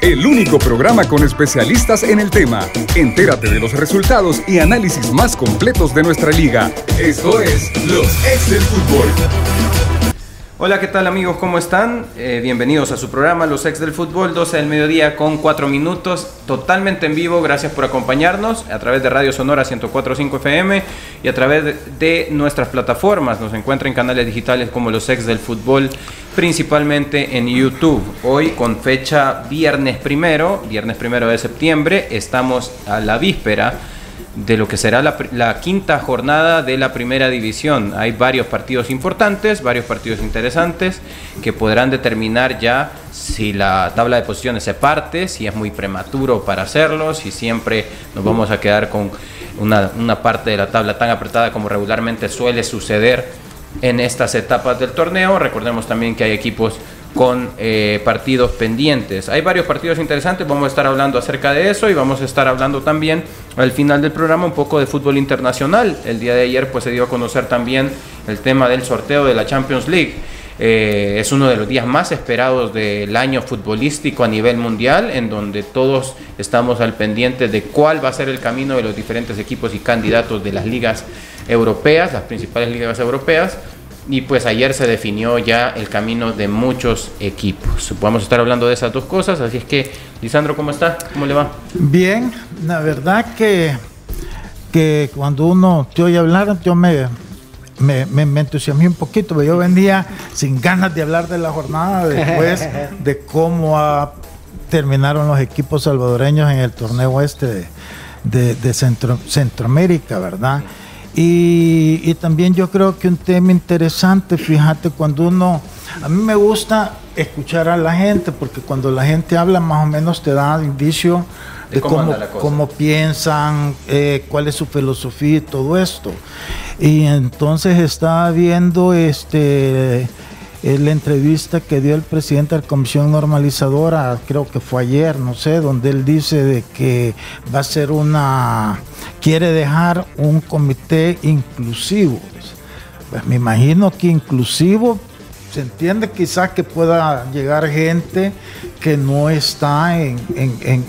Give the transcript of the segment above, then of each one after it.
el único programa con especialistas en el tema. Entérate de los resultados y análisis más completos de nuestra liga. Esto es Los Ex del Fútbol. Hola, ¿qué tal amigos? ¿Cómo están? Eh, bienvenidos a su programa Los Ex del Fútbol, 12 del mediodía con 4 minutos, totalmente en vivo. Gracias por acompañarnos a través de Radio Sonora 104.5 FM y a través de nuestras plataformas. Nos encuentran en canales digitales como Los Ex del Fútbol, principalmente en YouTube. Hoy con fecha viernes primero, viernes primero de septiembre, estamos a la víspera de lo que será la, quinta jornada de la primera división. Hay varios partidos importantes, varios partidos interesantes que podrán determinar ya si la tabla de posiciones se parte, si es muy prematuro para hacerlo, si siempre nos vamos a quedar con una, una parte de la tabla tan apretada como regularmente suele suceder en estas etapas del torneo. Recordemos también que hay equipos con eh, partidos pendientes. Hay varios partidos interesantes, vamos a estar hablando acerca de eso y vamos a estar hablando también al final del programa un poco de fútbol internacional. El día de ayer pues se dio a conocer también el tema del sorteo de la Champions League. Eh, es uno de los días más esperados del año futbolístico a nivel mundial, en donde todos estamos al pendiente de cuál va a ser el camino de los diferentes equipos y candidatos de las ligas europeas, las principales ligas europeas y pues ayer se definió ya el camino de muchos equipos. Vamos a estar hablando de esas dos cosas, así es que, Lisandro, ¿cómo está? ¿Cómo le va? Bien, la verdad que, que cuando uno te oye hablar, yo me, me, me, entusiasmé un poquito, yo venía sin ganas de hablar de la jornada después de cómo terminaron los equipos salvadoreños en el torneo este de, de, Centro, Centroamérica, ¿verdad? Y, también yo creo que un tema interesante, fíjate, cuando uno, a mí me gusta escuchar a la gente, porque cuando la gente habla más o menos te da indicio de, cómo, cómo, piensan, eh, cuál es su filosofía y todo esto. Y entonces estaba viendo este la entrevista que dio el presidente de la Comisión Normalizadora, creo que fue ayer, no sé, donde él dice de que va a ser una, quiere dejar un comité inclusivo. Pues me imagino que inclusivo se entiende quizás que pueda llegar gente que no está en,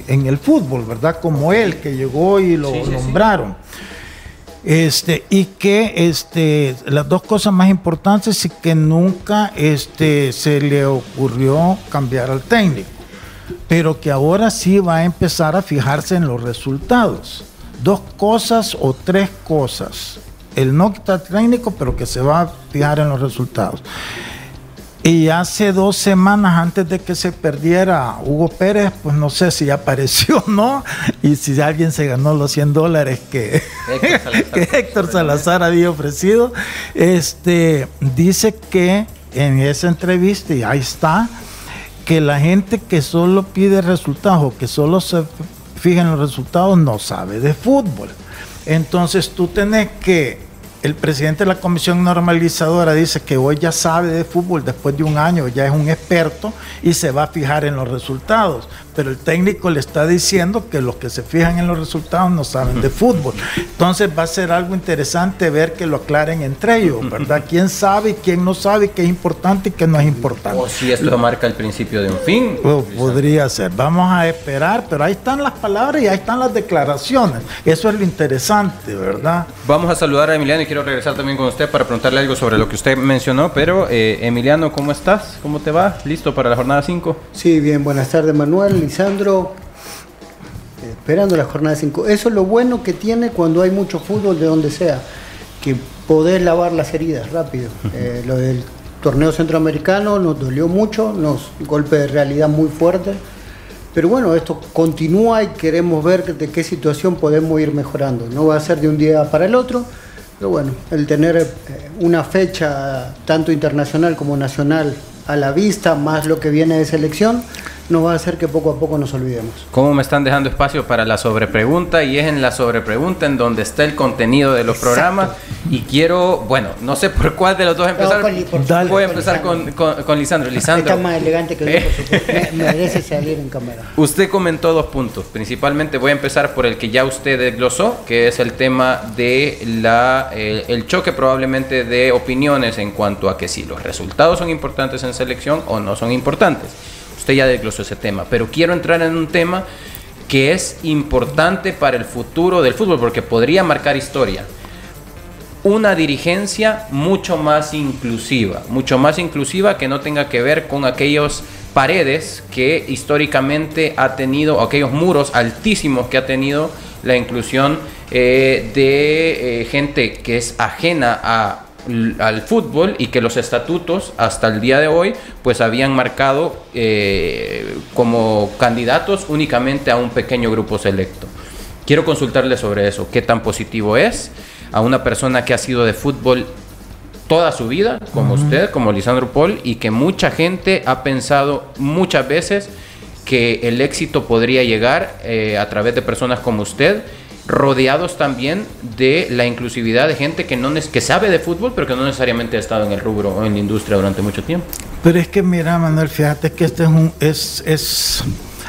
el fútbol, ¿verdad? Como él, que llegó y lo nombraron. Este, y que este, las dos cosas más importantes es que nunca este, se le ocurrió cambiar al técnico, pero que ahora sí va a empezar a fijarse en los resultados. Dos cosas o tres cosas. El no quitar técnico, pero que se va a fijar en los resultados. Y hace dos semanas antes de que se perdiera Hugo Pérez, pues no sé si apareció o no, y si alguien se ganó los 100 dólares que Héctor Salazar, había ofrecido, este, dice que en esa entrevista, y ahí está, que la gente que solo pide resultados o que solo se fija en los resultados no sabe de fútbol. Entonces tú tenés que el presidente de la comisión normalizadora dice que hoy ya sabe de fútbol después de un año, ya es un experto y se va a fijar en los resultados pero el técnico le está diciendo que los que se fijan en los resultados no saben de fútbol. Entonces va a ser algo interesante ver que lo aclaren entre ellos, ¿verdad? ¿Quién sabe y quién no sabe qué es importante y qué no es importante? O si esto marca el principio de un fin. podría ser. Vamos a esperar, pero ahí están las palabras y ahí están las declaraciones. Eso es lo interesante, ¿verdad? Vamos a saludar a Emiliano y quiero regresar también con usted para preguntarle algo sobre lo que usted mencionó, pero eh, Emiliano, ¿cómo estás? ¿Cómo te va? ¿Listo para la jornada 5? Sí, bien, buenas tardes Manuel Lisandro, esperando la jornada 5. Eso es lo bueno que tiene cuando hay mucho fútbol de donde sea, que podés lavar las heridas rápido. Eh, lo del torneo centroamericano nos dolió mucho, nos golpe de realidad muy fuerte. Pero bueno, esto continúa y queremos ver de qué situación podemos ir mejorando. No va a ser de un día para el otro, pero bueno, el tener eh, una fecha tanto internacional como nacional a la vista, más lo que viene de selección, nos va a hacer que poco a poco nos olvidemos. ¿Cómo me están dejando espacio para la sobrepregunta? Y es en la sobrepregunta en donde está el contenido de los programas. Y quiero, bueno, no sé por cuál de los dos empezar. Voy a empezar con, con, Lisandro. Lisandro. Está más elegante que yo, por supuesto. merece salir en cámara. Usted comentó dos puntos. Principalmente voy a empezar por el que ya usted desglosó, que es el tema de la, eh, el choque probablemente de opiniones en cuanto a que si los resultados son importantes en selección o no son importantes usted ya desglosó ese tema, pero quiero entrar en un tema que es importante para el futuro del fútbol, porque podría marcar historia. Una dirigencia mucho más inclusiva, mucho más inclusiva que no tenga que ver con aquellos paredes que históricamente ha tenido, aquellos muros altísimos que ha tenido la inclusión eh, de eh, gente que es ajena a al fútbol y que los estatutos hasta el día de hoy pues habían marcado eh, como candidatos únicamente a un pequeño grupo selecto. Quiero consultarle sobre eso, qué tan positivo es a una persona que ha sido de fútbol toda su vida, como usted, como Lisandro Paul, y que mucha gente ha pensado muchas veces que el éxito podría llegar eh, a través de personas como usted rodeados también de la inclusividad de gente que, no, que sabe de fútbol, pero que no necesariamente ha estado en el rubro o en la industria durante mucho tiempo. Pero es que mira, Manuel, fíjate que este es un, es, es,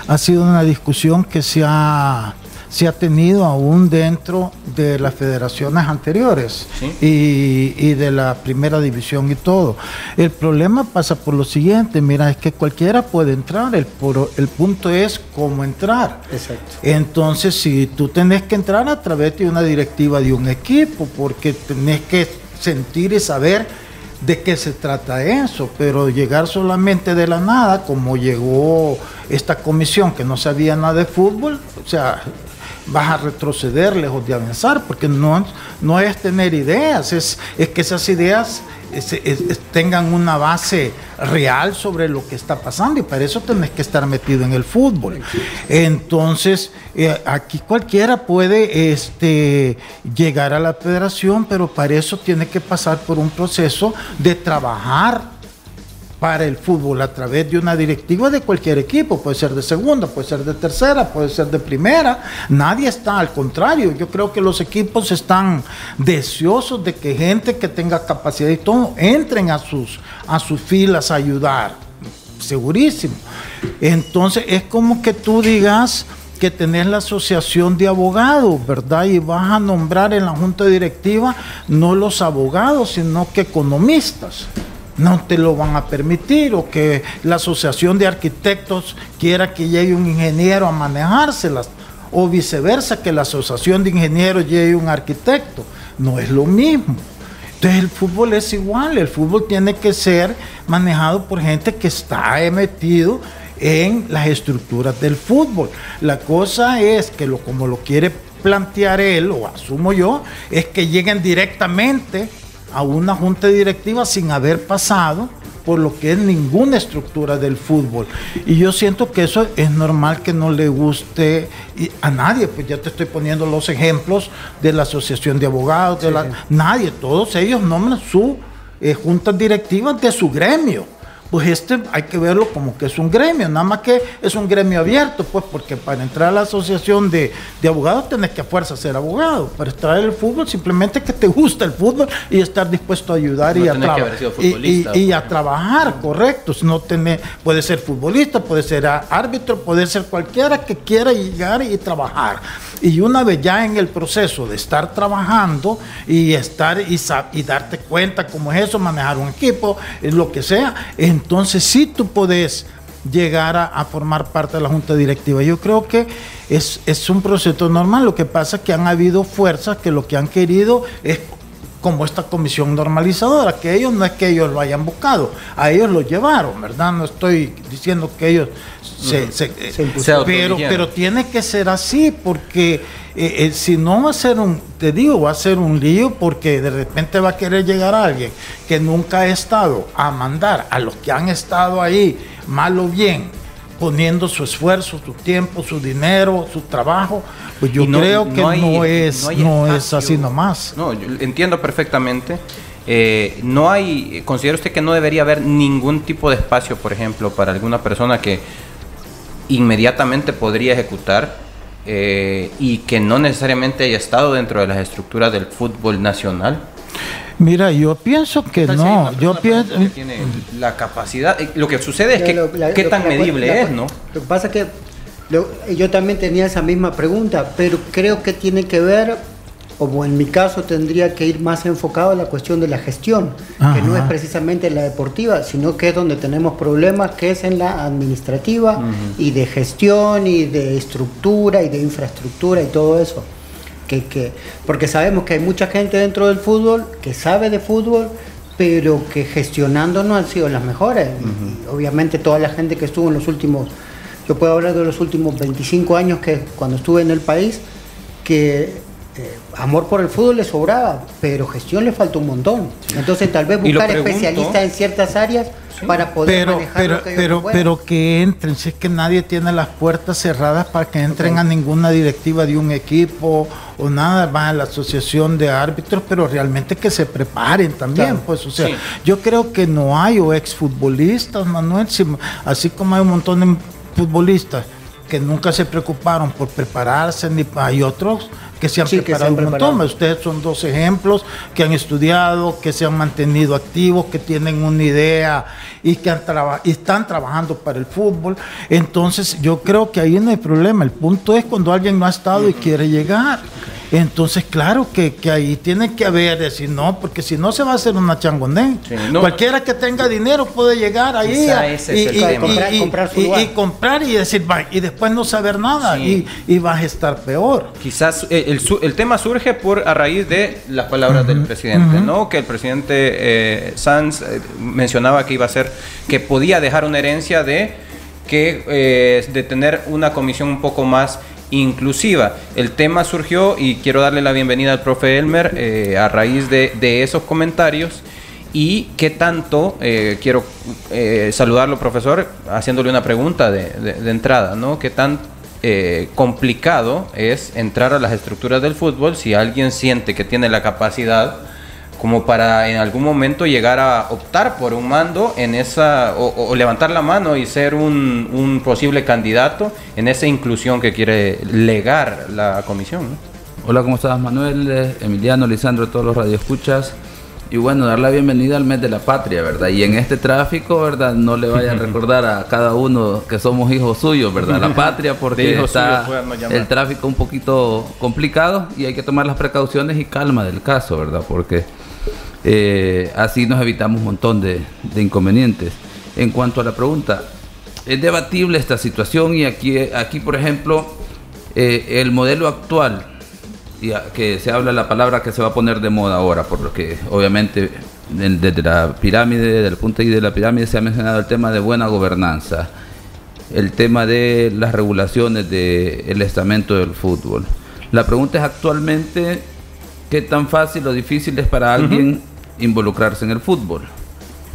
ha sido una discusión que se ha se ha tenido aún dentro de las federaciones anteriores y, de la primera división y todo. El problema pasa por lo siguiente, mira, es que cualquiera puede entrar, el, el punto es cómo entrar. Exacto. Entonces, si tú tenés que entrar a través de una directiva de un equipo, porque tenés que sentir y saber de qué se trata eso, pero llegar solamente de la nada, como llegó esta comisión que no sabía nada de fútbol, o sea, vas a retroceder lejos de avanzar, porque no, no es tener ideas, es, es que esas ideas tengan una base real sobre lo que está pasando y para eso tenés que estar metido en el fútbol. Entonces, eh, aquí cualquiera puede este, llegar a la federación, pero para eso tiene que pasar por un proceso de trabajar para el fútbol a través de una directiva de cualquier equipo, puede ser de segunda, puede ser de tercera, puede ser de primera, nadie está, al contrario, yo creo que los equipos están deseosos de que gente que tenga capacidad y todo entren a sus, a sus filas a ayudar, segurísimo. Entonces es como que tú digas que tenés la asociación de abogados, ¿verdad? Y vas a nombrar en la junta directiva no los abogados, sino que economistas no te lo van a permitir o que la asociación de arquitectos quiera que llegue un ingeniero a manejárselas o viceversa que la asociación de ingenieros llegue un arquitecto. No es lo mismo. Entonces el fútbol es igual, el fútbol tiene que ser manejado por gente que está metido en las estructuras del fútbol. La cosa es que lo como lo quiere plantear él, o asumo yo, es que lleguen directamente a una junta directiva sin haber pasado por lo que es ninguna estructura del fútbol. Y yo siento que eso es normal que no le guste a nadie, pues ya te estoy poniendo los ejemplos de la Asociación de Abogados, de la, nadie, todos ellos nombran su eh, juntas directivas de su gremio pues este hay que verlo como que es un gremio, nada más que es un gremio abierto, pues porque para entrar a la asociación de, abogados tenés que a fuerza ser abogado, para estar en el fútbol simplemente que te gusta el fútbol y estar dispuesto a ayudar y, a y, a trabajar, correcto, no tener, puede ser futbolista, puede ser árbitro, puede ser cualquiera que quiera llegar y trabajar. Y una vez ya en el proceso de estar trabajando y estar y, y darte cuenta cómo es eso, manejar un equipo, lo que sea, entonces sí tú puedes llegar a, formar parte de la junta directiva. Yo creo que es, es un proceso normal. Lo que pasa es que han habido fuerzas que lo que han querido es como esta comisión normalizadora, que ellos no es que ellos lo hayan buscado, a ellos lo llevaron, ¿verdad? No estoy diciendo que ellos se, se, pero, pero tiene que ser así, porque eh, eh, si no va a ser un, te digo, va a ser un lío, porque de repente va a querer llegar alguien que nunca ha estado a mandar a los que han estado ahí, mal o bien, poniendo su esfuerzo, su tiempo, su dinero, su trabajo, pues yo creo que no, es, no, es así nomás. No, yo entiendo perfectamente. Eh, no hay, considera usted que no debería haber ningún tipo de espacio, por ejemplo, para alguna persona que inmediatamente podría ejecutar eh, y que no necesariamente haya estado dentro de las estructuras del fútbol nacional. Mira, yo pienso que no. Yo pienso. tiene la capacidad. Eh, lo que sucede es que qué tan medible es, ¿no? Lo que pasa es que yo también tenía esa misma pregunta, pero creo que tiene que ver o en mi caso tendría que ir más enfocado a la cuestión de la gestión, que no es precisamente la deportiva, sino que es donde tenemos problemas, que es en la administrativa y de gestión y de estructura y de infraestructura y todo eso. Que, que, porque sabemos que hay mucha gente dentro del fútbol que sabe de fútbol, pero que gestionando no han sido las mejores. obviamente toda la gente que estuvo en los últimos, yo puedo hablar de los últimos 25 años que cuando estuve en el país, que eh, amor por el fútbol le sobraba, pero gestión le falta un montón. Entonces tal vez buscar especialistas en ciertas áreas para poder pero, manejar pero, que pero, pero que entren, si es que nadie tiene las puertas cerradas para que entren a ninguna directiva de un equipo o nada, van a la asociación de árbitros, pero realmente que se preparen también, pues, o sea, yo creo que no hay o exfutbolistas, Manuel, así como hay un montón de futbolistas que nunca se preocuparon por prepararse, ni hay otros que se han preparado un montón. Ustedes son dos ejemplos que han estudiado, que se han mantenido activos, que tienen una idea y que han y están trabajando para el fútbol. Entonces yo creo que ahí no hay problema. El punto es cuando alguien no ha estado y quiere llegar. Entonces, claro que, ahí tiene que haber, decir, no, porque si no se va a hacer una changoné. Cualquiera que tenga dinero puede llegar ahí y, comprar, y, decir, y después no saber nada y, vas a estar peor. Quizás eh, el, tema surge por a raíz de las palabras del presidente, ¿no? Que el presidente eh, Sanz eh, mencionaba que iba a ser, que podía dejar una herencia de que de tener una comisión un poco más inclusiva. El tema surgió y quiero darle la bienvenida al profe Elmer eh, a raíz de, esos comentarios. Y qué tanto, eh, quiero eh, saludarlo, profesor, haciéndole una pregunta de, entrada, ¿no? ¿Qué tan complicado es entrar a las estructuras del fútbol si alguien siente que tiene la capacidad como para en algún momento llegar a optar por un mando en esa o, levantar la mano y ser un, posible candidato en esa inclusión que quiere legar la comisión. Hola, ¿cómo estás Manuel, Emiliano, Lisandro, todos los radioescuchas? Y bueno, dar la bienvenida al mes de la patria, ¿verdad? Y en este tráfico, ¿verdad? No le vayan a recordar a cada uno que somos hijos suyos, ¿verdad? La patria, porque está el tráfico un poquito complicado y hay que tomar las precauciones y calma del caso, ¿verdad? Porque eh, así nos evitamos un montón de, inconvenientes. En cuanto a la pregunta, es debatible esta situación y aquí, aquí por ejemplo, eh, el modelo actual, que se habla la palabra que se va a poner de moda ahora, por lo que obviamente desde la pirámide, desde el punto de la pirámide se ha mencionado el tema de buena gobernanza, el tema de las regulaciones del estamento del fútbol. La pregunta es actualmente qué tan fácil o difícil es para alguien involucrarse en el fútbol.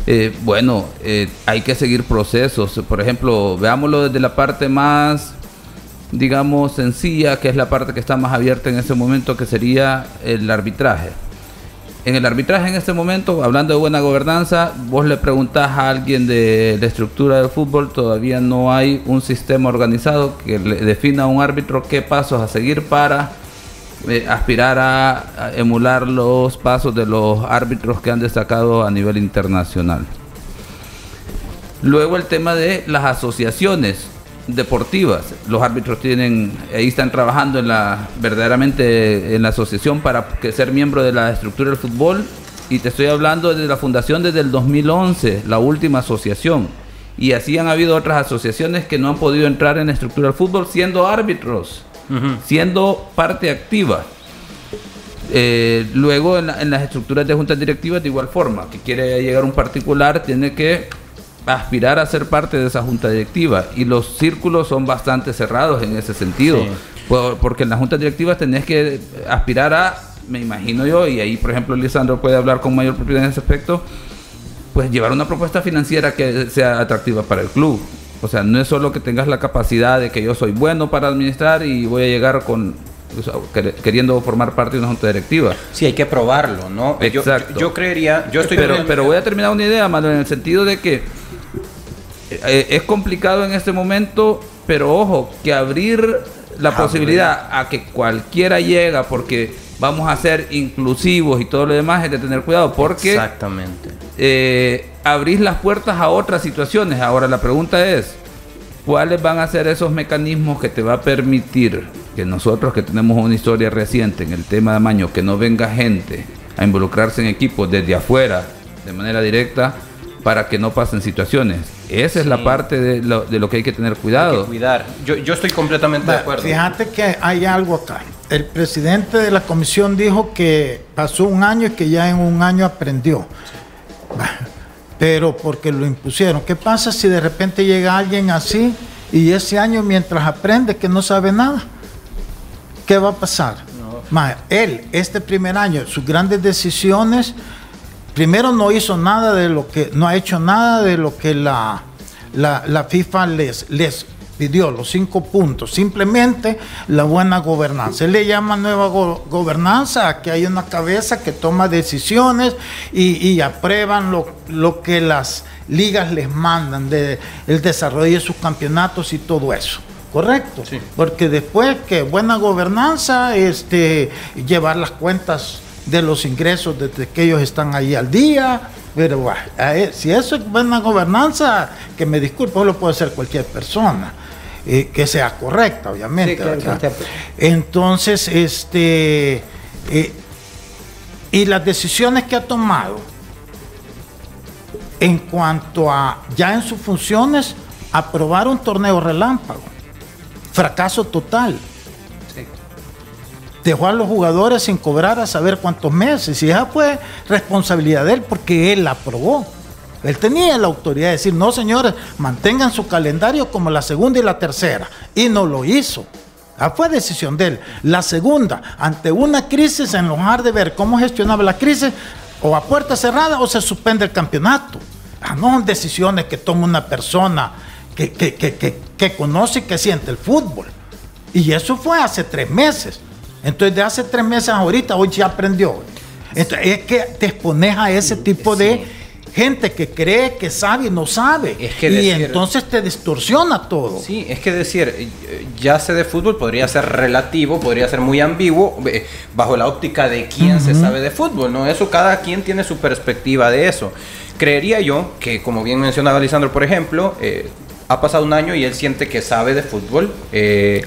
Eh, bueno, eh, hay que seguir procesos. Por ejemplo, veámoslo desde la parte más, digamos, sencilla, que es la parte que está más abierta en ese momento, que sería el arbitraje. En el arbitraje en este momento, hablando de buena gobernanza, vos le preguntás a alguien de la estructura del fútbol, todavía no hay un sistema organizado que le defina a un árbitro qué pasos a seguir para eh, aspirar a, emular los pasos de los árbitros que han destacado a nivel internacional. Luego el tema de las asociaciones deportivas. Los árbitros tienen, ahí están trabajando en la, verdaderamente en la asociación para que ser miembro de la estructura del fútbol. Y te estoy hablando de la fundación desde el 2011, la última asociación. Y así han habido otras asociaciones que no han podido entrar en la estructura del fútbol siendo árbitros siendo parte activa. Eh, luego en, las estructuras de juntas directivas de igual forma, que quiere llegar un particular tiene que aspirar a ser parte de esa junta directiva y los círculos son bastante cerrados en ese sentido, porque en las juntas directivas tenés que aspirar a, me imagino yo, y ahí por ejemplo Lisandro puede hablar con mayor propiedad en ese aspecto, pues llevar una propuesta financiera que sea atractiva para el club. O sea, no es solo que tengas la capacidad de que yo soy bueno para administrar y voy a llegar con queriendo formar parte de una junta directiva. Sí, hay que probarlo, ¿no? Exacto. Yo, creería, yo estoy pero, pero voy a terminar una idea, Manuel, en el sentido de que eh, es complicado en este momento, pero ojo, que abrir la ah, posibilidad a que cualquiera llega porque vamos a ser inclusivos y todo lo demás es de tener cuidado porque exactamente eh, abrís las puertas a otras situaciones ahora la pregunta es ¿Cuáles van a ser esos mecanismos que te va a permitir que nosotros que tenemos una historia reciente en el tema de Maño, que no venga gente a involucrarse en equipos desde afuera de manera directa para que no pasen situaciones? Esa es la parte de lo, de lo, que hay que tener cuidado. Hay que cuidar. Yo, yo estoy completamente de acuerdo. Fíjate que hay algo acá. El presidente de la comisión dijo que pasó un año y que ya en un año aprendió. Pero porque lo impusieron. ¿Qué pasa si de repente llega alguien así y ese año mientras aprende que no sabe nada? ¿Qué va a pasar? No. él, este primer año, sus grandes decisiones, primero no hizo nada de lo que, no ha hecho nada de lo que la, la, la FIFA les, les pidió los cinco puntos, simplemente la buena gobernanza. Él le llama nueva go gobernanza que hay una cabeza que toma decisiones y, y aprueban lo, lo, que las ligas les mandan de el desarrollo de sus campeonatos y todo eso. Correcto. Sí. Porque después que buena gobernanza, este, llevar las cuentas de los ingresos desde que ellos están ahí al día. Pero bueno, si eso es buena gobernanza, que me disculpe, lo puede hacer cualquier persona. Eh, que sea correcta, obviamente. Sí, claro, Entonces, este, eh, y las decisiones que ha tomado en cuanto a ya en sus funciones, aprobar un torneo relámpago, fracaso total. Sí. Dejó a los jugadores sin cobrar a saber cuántos meses, y esa fue responsabilidad de él porque él la aprobó. Él tenía la autoridad de decir, no señores, mantengan su calendario como la segunda y la tercera. Y no lo hizo. Ah, fue decisión de él. La segunda, ante una crisis, en lugar de ver cómo gestionaba la crisis, o a puerta cerrada o se suspende el campeonato. Ah, no son decisiones que toma una persona que, que, que, que, conoce y que siente el fútbol. Y eso fue hace tres meses. Entonces, de hace tres meses ahorita, hoy ya aprendió. Entonces, es que te expones a ese tipo de gente que cree que sabe y no sabe. y entonces te distorsiona todo. Sí, es que decir, ya sé de fútbol podría ser relativo, podría ser muy ambiguo, eh, bajo la óptica de quién se sabe de fútbol, ¿no? Eso cada quien tiene su perspectiva de eso. Creería yo que, como bien mencionaba Lisandro, por ejemplo, eh, ha pasado un año y él siente que sabe de fútbol. Eh,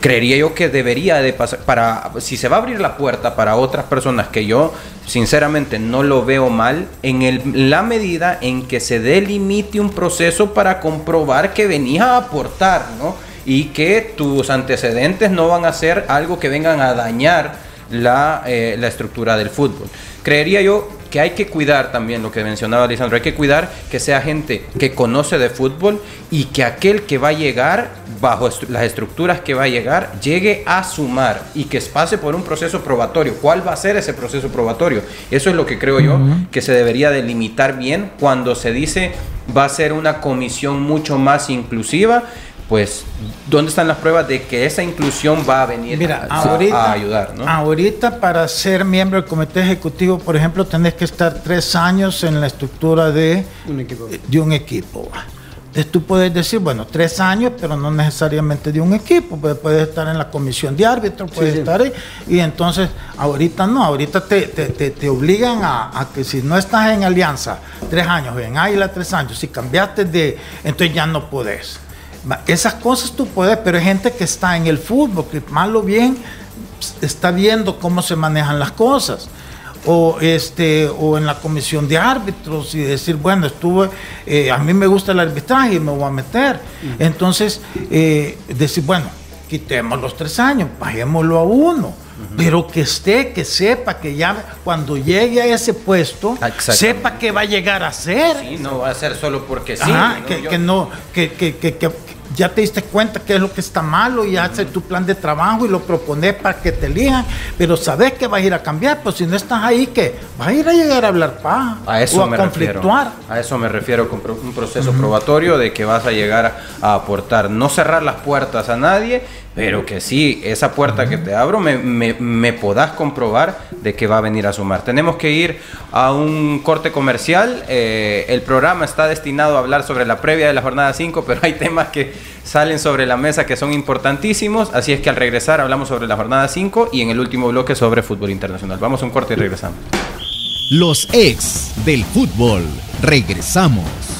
creería yo que debería de pasar, para, si se va a abrir la puerta para otras personas que yo sinceramente no lo veo mal, en el, la medida en que se delimite un proceso para comprobar que venías a aportar, ¿no? Y que tus antecedentes no van a ser algo que vengan a dañar la, eh, la estructura del fútbol. Creería yo que hay que cuidar también lo que mencionaba Lisandro, hay que cuidar que sea gente que conoce de fútbol y que aquel que va a llegar, bajo las estructuras que va a llegar, llegue a sumar y que pase por un proceso probatorio. ¿Cuál va a ser ese proceso probatorio? Eso es lo que creo yo que se debería delimitar bien cuando se dice va a ser una comisión mucho más inclusiva pues, ¿dónde están las pruebas de que esa inclusión va a venir a, ayudar? Ahorita, para ser miembro del comité ejecutivo, por ejemplo, tenés que estar tres años en la estructura de un equipo. De un equipo. Entonces tú puedes decir, bueno, tres años, pero no necesariamente de un equipo, puedes, estar en la comisión de árbitros, puedes estar ahí, y entonces ahorita no, ahorita te, te, te, obligan a, a, que si no estás en alianza tres años, en Águila tres años, si cambiaste de, entonces ya no podés. Esas cosas tú puedes, pero hay gente que está en el fútbol, que mal o bien está viendo cómo se manejan las cosas. O, este, o en la comisión de árbitros y decir, bueno, estuve, eh, a mí me gusta el arbitraje y me voy a meter. Entonces, eh, decir, bueno, quitemos los tres años, bajémoslo a uno. Pero que esté, que sepa, que ya cuando llegue a ese puesto, sepa que va a llegar a ser. Sí, no va a ser solo porque sí. que, que, no, que, que, que, ya te diste cuenta qué es lo que está malo y haces tu plan de trabajo y lo propones para que te elijan, pero sabes que vas a ir a cambiar, pues si no estás ahí, que vas a ir a llegar a hablar paja a eso o a me conflictuar. Refiero, a eso me refiero con un proceso probatorio de que vas a llegar a aportar, no cerrar las puertas a nadie, pero que sí, esa puerta que te abro me, me, me, podás comprobar de que va a venir a sumar. Tenemos que ir a un corte comercial. Eh, el programa está destinado a hablar sobre la previa de la jornada 5, pero hay temas que salen sobre la mesa que son importantísimos. Así es que al regresar hablamos sobre la jornada 5 y en el último bloque sobre fútbol internacional. Vamos a un corte y regresamos. Los ex del fútbol. Regresamos.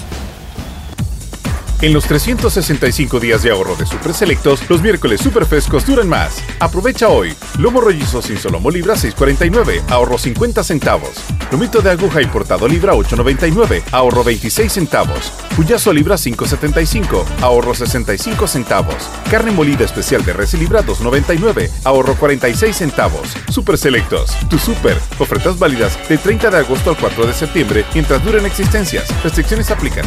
En los 365 días de ahorro de Super Selectos, los miércoles super frescos duran más. Aprovecha hoy. Lomo rollizo sin solomo libra 6.49, ahorro 50 centavos. Lomito de aguja importado libra 8.99, ahorro 26 centavos. Puyazo libra 5.75, ahorro 65 centavos. Carne molida especial de res libra 2.99, ahorro 46 centavos. Super Selectos, tu super. Ofertas válidas del 30 de agosto al 4 de septiembre mientras duren existencias. Restricciones aplican.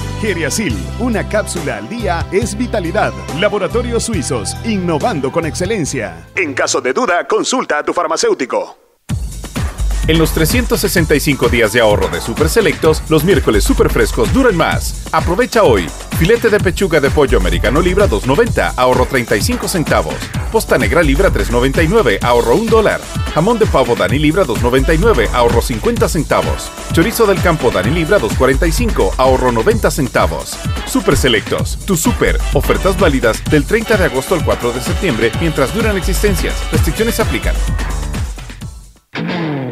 Geriasil, una cápsula al día es vitalidad. Laboratorios Suizos, innovando con excelencia. En caso de duda, consulta a tu farmacéutico. En los 365 días de ahorro de Super Selectos, los miércoles super frescos duran más. Aprovecha hoy. Filete de pechuga de pollo americano libra 2.90, ahorro 35 centavos. Posta negra libra 3.99, ahorro 1 dólar. Jamón de pavo Dani libra 2.99, ahorro 50 centavos. Chorizo del campo Dani libra 2.45, ahorro 90 centavos. Super Selectos, tu super. Ofertas válidas del 30 de agosto al 4 de septiembre mientras duran existencias. Restricciones aplican.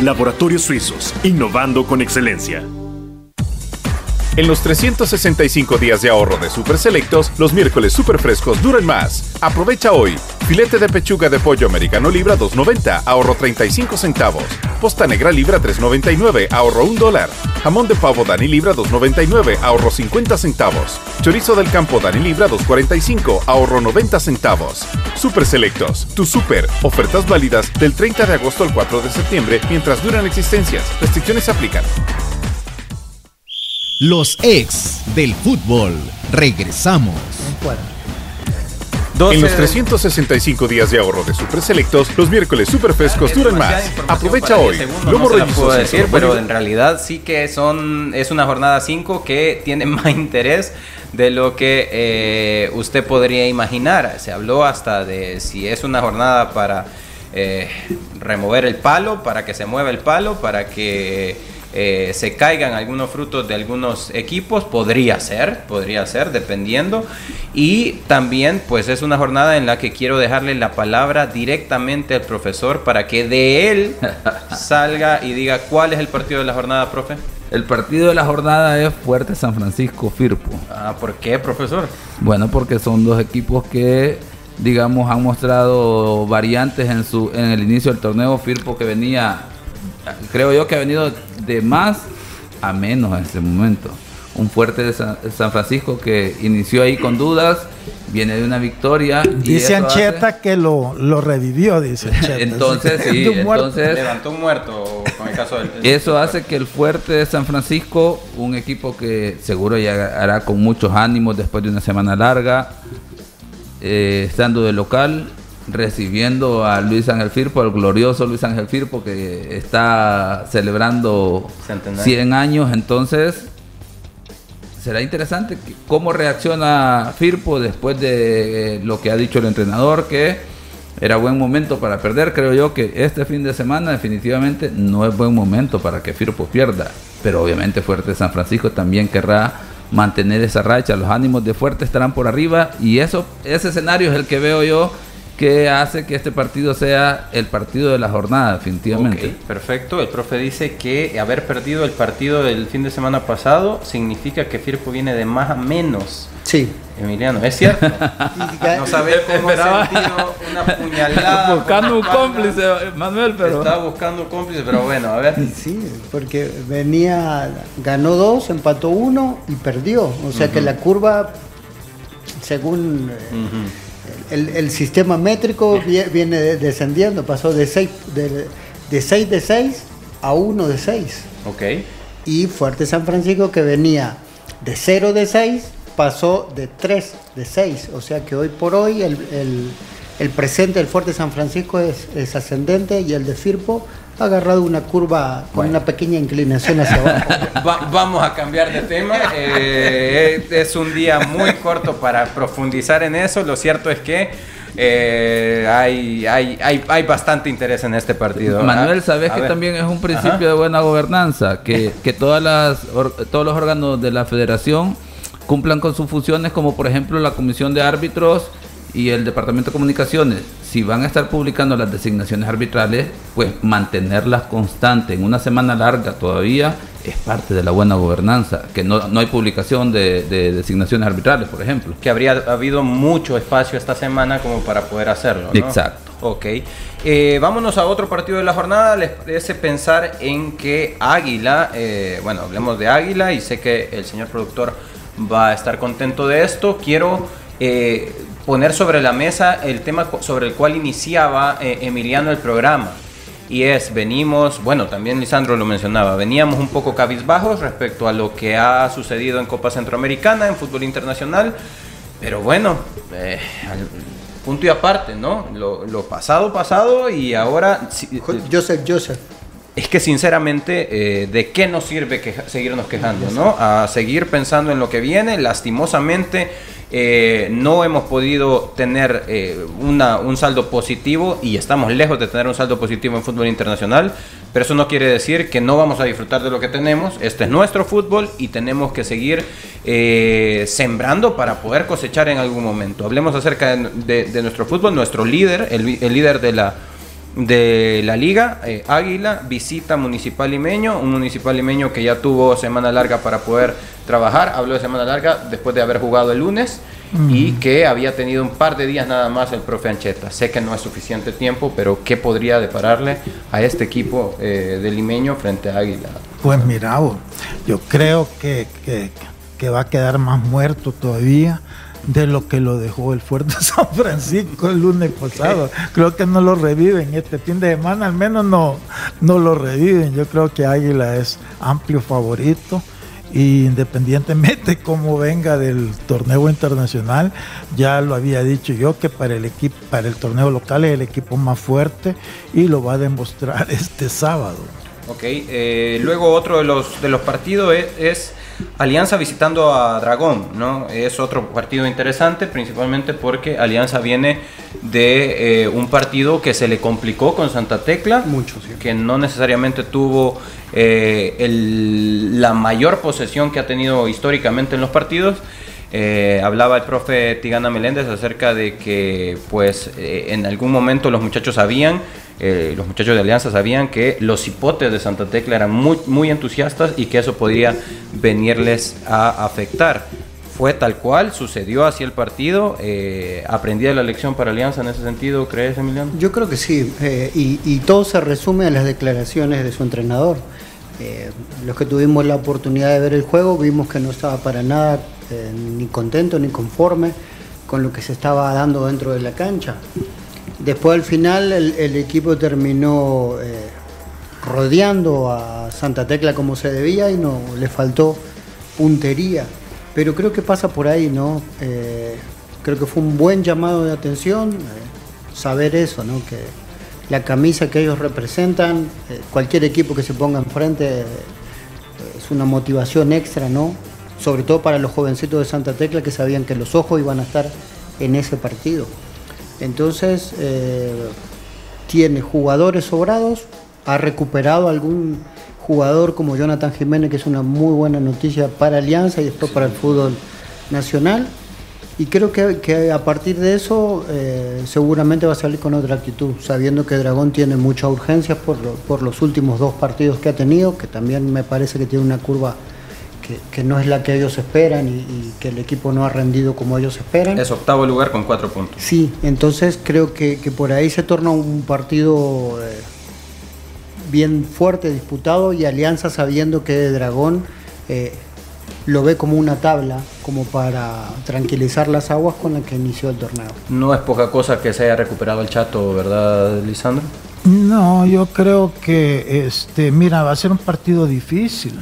Laboratorios Suizos, innovando con excelencia. En los 365 días de ahorro de Super Selectos, los miércoles super frescos duran más. Aprovecha hoy. Filete de pechuga de pollo americano libra 2.90, ahorro 35 centavos. Posta negra libra 3.99, ahorro 1 dólar. Jamón de pavo Dani libra 2.99, ahorro 50 centavos. Chorizo del campo Dani libra 2.45, ahorro 90 centavos. Super Selectos, tu super. Ofertas válidas del 30 de agosto al 4 de septiembre mientras duran existencias. Restricciones aplican. Los ex del fútbol. Regresamos. En los 365 días de ahorro de Super Selectos, los miércoles super frescos duran más. Aprovecha hoy. Lomo no puedo decir, pero en realidad sí que son es una jornada 5 que tiene más interés de lo que eh, usted podría imaginar. Se habló hasta de si es una jornada para eh, remover el palo, para que se mueva el palo, para que eh, se caigan algunos frutos de algunos equipos, podría ser, podría ser, dependiendo. Y también, pues es una jornada en la que quiero dejarle la palabra directamente al profesor para que de él salga y diga cuál es el partido de la jornada, profe. El partido de la jornada es Fuerte San Francisco Firpo. Ah, ¿por qué, profesor? Bueno, porque son dos equipos que digamos han mostrado variantes en su en el inicio del torneo Firpo que venía creo yo que ha venido de más a menos en este momento. Un fuerte de San, Francisco que inició ahí con dudas, viene de una victoria. Dice Ancheta que lo, lo, revivió, dice Ancheta. entonces, sí, entonces levantó un muerto con el caso del, Eso hace que el fuerte de San Francisco, un equipo que seguro ya hará con muchos ánimos después de una semana larga, eh, estando de local, recibiendo a Luis Ángel Firpo, al glorioso Luis Ángel Firpo que está celebrando 100 años, entonces será interesante cómo reacciona Firpo después de lo que ha dicho el entrenador, que era buen momento para perder, creo yo que este fin de semana definitivamente no es buen momento para que Firpo pierda, pero obviamente Fuerte San Francisco también querrá mantener esa racha, los ánimos de Fuerte estarán por arriba y eso ese escenario es el que veo yo que hace que este partido sea el partido de la jornada, definitivamente. perfecto. El profe dice que haber perdido el partido del fin de semana pasado significa que Firpo viene de más a menos. Sí. Emiliano, ¿es cierto? no sabés cómo sentido una puñalada. buscando un cómplice, Manuel, pero. Estaba buscando un cómplice, pero bueno, a ver. Sí, porque venía, ganó dos, empató uno y perdió. O sea que la curva, según. Eh, el, el sistema métrico vie- viene de- descendiendo, pasó de 6 de, de 6 de 6 a 1 de 6. Ok. Y Fuerte San Francisco que venía de 0 de 6 pasó de 3 de 6. O sea que hoy por hoy el, el- el presente del Fuerte San Francisco es, es ascendente y el de Firpo ha agarrado una curva con Bueno. una pequeña inclinación hacia abajo. Va- vamos a cambiar de tema. Eh, es un día muy corto para profundizar en eso. Lo cierto es que eh, hay, hay, hay, hay bastante interés en este partido. Manuel, ¿sabes a que ver. también es un principio Ajá. de buena gobernanza? Que, que todas las, or- todos los órganos de la federación cumplan con sus funciones, como por ejemplo la comisión de árbitros y el departamento de comunicaciones. Si van a estar publicando las designaciones arbitrales, pues mantenerlas constantes en una semana larga todavía es parte de la buena gobernanza. Que no, no hay publicación de, de designaciones arbitrales, por ejemplo. Que habría habido mucho espacio esta semana como para poder hacerlo. ¿no? Exacto. Ok. Eh, vámonos a otro partido de la jornada. Les parece pensar en que Águila, eh, bueno, hablemos de Águila y sé que el señor productor va a estar contento de esto. Quiero eh, poner sobre la mesa el tema sobre el cual iniciaba eh, Emiliano el programa. Y es, venimos, bueno, también Lisandro lo mencionaba, veníamos un poco cabizbajos respecto a lo que ha sucedido en Copa Centroamericana, en fútbol internacional, pero bueno, eh, al- punto y aparte, ¿no? Lo, lo pasado, pasado y ahora... si- Joseph, Joseph. es que sinceramente, eh, ¿de qué nos sirve queja- seguirnos quejando, no? A seguir pensando en lo que viene. Lastimosamente, eh, no hemos podido tener eh, un saldo positivo y estamos lejos de tener un saldo positivo en fútbol internacional. Pero eso no quiere decir que no vamos a disfrutar de lo que tenemos. Este es nuestro fútbol y tenemos que seguir eh, sembrando para poder cosechar en algún momento. Hablemos acerca de, nuestro fútbol. Nuestro líder, el líder de la de la liga, eh, Águila, visita Municipal Limeño, un Municipal Limeño que ya tuvo semana larga para poder trabajar, habló de semana larga después de haber jugado el lunes y que había tenido un par de días nada más el profe Ancheta. Sé que no es suficiente tiempo, pero ¿qué podría depararle a este equipo eh, de Limeño frente a Águila? Pues mira, yo creo que, que- que va a quedar más muerto todavía de lo que lo dejó el Fuerte San Francisco el lunes pasado. Creo que no lo reviven este fin de semana, al menos no, no lo reviven. Yo creo que Águila es amplio favorito. Y independientemente cómo venga del torneo internacional, ya lo había dicho yo que para el equipo, para el torneo local es el equipo más fuerte y lo va a demostrar este sábado. Ok, eh, luego otro de los, de los partidos es, es Alianza visitando a Dragón, ¿no? Es otro partido interesante, principalmente porque Alianza viene de eh, un partido que se le complicó con Santa Tecla, Mucho, sí. que no necesariamente tuvo eh, el- la mayor posesión que ha tenido históricamente en los partidos. Eh, hablaba el profe Tigana Meléndez acerca de que pues eh, en algún momento los muchachos sabían, eh, los muchachos de Alianza sabían que los hipotes de Santa Tecla eran muy, entusiastas y que eso podría venirles a afectar. Fue tal cual, sucedió así el partido. Eh, ¿Aprendía la lección para Alianza en ese sentido, crees, Emiliano? Yo creo que sí, eh, y, y todo se resume a las declaraciones de su entrenador. Eh, los que tuvimos la oportunidad de ver el juego vimos que no estaba para nada ni contento ni conforme con lo que se estaba dando dentro de la cancha. Después al final el, equipo terminó eh, rodeando a Santa Tecla como se debía y no le faltó puntería. Pero creo que pasa por ahí, ¿no? Eh, creo que fue un buen llamado de atención eh, saber eso, ¿no? Que la camisa que ellos representan, cualquier equipo que se ponga enfrente es una motivación extra, ¿no? Sobre todo para los jovencitos de Santa Tecla que sabían que los ojos iban a estar en ese partido. Entonces, eh, tiene jugadores sobrados, ha recuperado algún jugador como Jonathan Jiménez, que es una muy buena noticia para Alianza y después para el fútbol nacional. Y creo que, que a partir de eso eh, seguramente va a salir con otra actitud, sabiendo que Dragón tiene mucha urgencia por los últimos dos partidos que ha tenido, que también me parece que tiene una curva que, que no es la que ellos esperan y, y que el equipo no ha rendido como ellos esperan. Es octavo lugar con cuatro puntos. Sí, entonces creo que, que por ahí se torna un partido eh, bien fuerte, disputado y Alianza sabiendo que Dragón eh, lo ve como una tabla, como para tranquilizar las aguas con la que inició el torneo. No es poca cosa que se haya recuperado el chato, ¿verdad, Lisandro? No, yo creo que, este, mira, va a ser un partido difícil.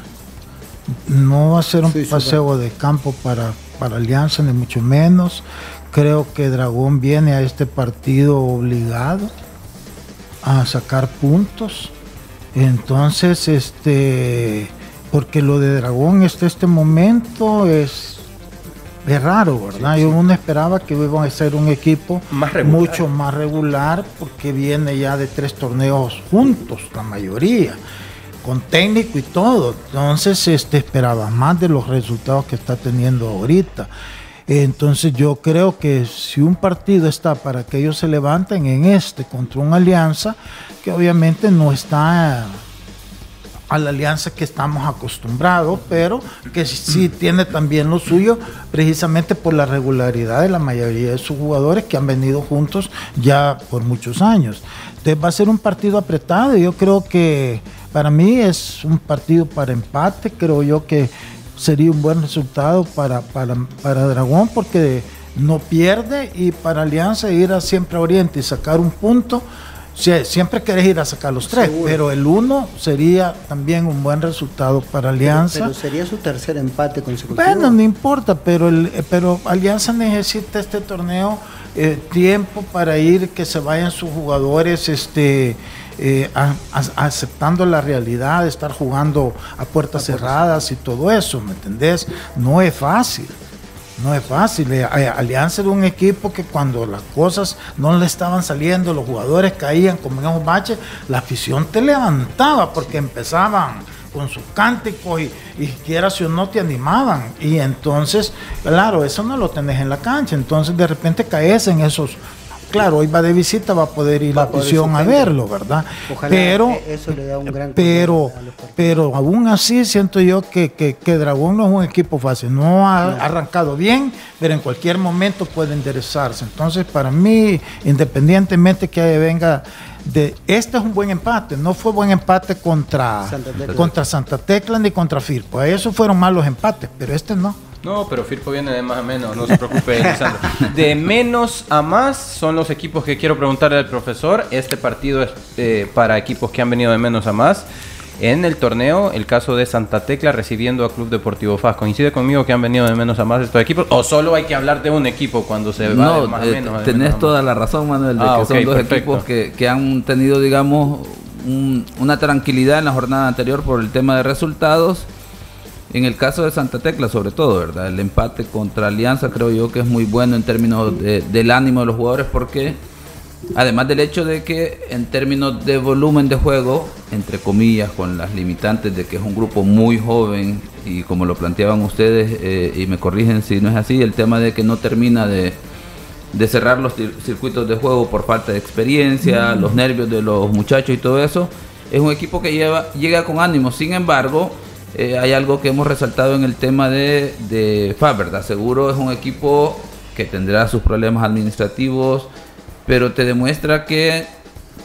No va a ser un Sí, sí, paseo de campo para, para Alianza, ni mucho menos. Creo que Dragón viene a este partido obligado a sacar puntos. Entonces, este, porque lo de Dragón hasta este momento es, es raro, ¿verdad? Yo uno esperaba que iban a ser un equipo Más mucho más regular porque viene ya de tres torneos juntos, la mayoría, con técnico y todo. Entonces, este, esperaba más de los resultados que está teniendo ahorita. Entonces yo creo que si un partido está para que ellos se levanten en este contra una alianza, que obviamente no está a la alianza que estamos acostumbrados, pero que sí tiene también lo suyo, precisamente por la regularidad de la mayoría de sus jugadores que han venido juntos ya por muchos años. Entonces va a ser un partido apretado yo creo que para mí es un partido para empate, creo yo que sería un buen resultado para, para, para Dragón porque no pierde y para Alianza ir a siempre a Oriente y sacar un punto. Sie- Siempre querés ir a sacar los tres, Seguro. pero el uno sería también un buen resultado para Alianza. Pero sería su tercer empate consecutivo. Bueno, no importa, pero el, eh, pero Alianza necesita este torneo eh, tiempo para ir que se vayan sus jugadores este eh, a- a- aceptando la realidad de estar jugando a puertas cerradas y todo eso, ¿me entendés? No es fácil. No es fácil. Eh, eh, Alianza era un equipo que cuando las cosas no le estaban saliendo, los jugadores caían como en un bache, la afición te levantaba porque empezaban con sus cánticos y, y quieras o no te animaban. Y entonces, claro, eso no lo tenés en la cancha. Entonces de repente caes en esos... Claro, hoy va de visita, va a poder ir Va la a poder afición a verlo, ¿verdad? Ojalá pero, eh, eso le da un gran pero, pero aún así siento yo que, que, que Dragón no es un equipo fácil. No ha arrancado bien, pero en cualquier momento puede enderezarse. Entonces, para mí, independientemente que venga de... Este es un buen empate. No fue buen empate contra Santa Tecla. contra Santa Tecla ni contra Firpo. Esos fueron malos empates, pero este no. No, pero Firpo viene de más a menos, no se preocupe, Lisandro. De menos a más son los equipos que quiero preguntarle al profesor. Este partido es eh, para equipos que han venido de menos a más. En el torneo, el caso de Santa Tecla recibiendo a Club Deportivo FAS. ¿Coincide conmigo que han venido de menos a más estos equipos? ¿O solo hay que hablar de un equipo cuando se va de No, más a eh, menos? a de tenés menos a toda más? la razón, Manuel, de Ah, que son dos perfecto. equipos que, que han tenido, digamos, un- una tranquilidad en la jornada anterior por el tema de resultados. En el caso de Santa Tecla, sobre todo, ¿verdad? El empate contra Alianza creo yo que es muy bueno en términos de- del ánimo de los jugadores porque, además del hecho de que en términos de volumen de juego, entre comillas, con las limitantes de que es un grupo muy joven y como lo planteaban ustedes, eh, y me corrigen si no es así, el tema de que no termina de, de cerrar los cir- circuitos de juego por falta de experiencia, los nervios de los muchachos y todo eso, es un equipo que lleva, llega con ánimo. Sin embargo, eh, hay algo que hemos resaltado en el tema de, de FAB, ¿verdad? Seguro es un equipo que tendrá sus problemas administrativos, pero te demuestra que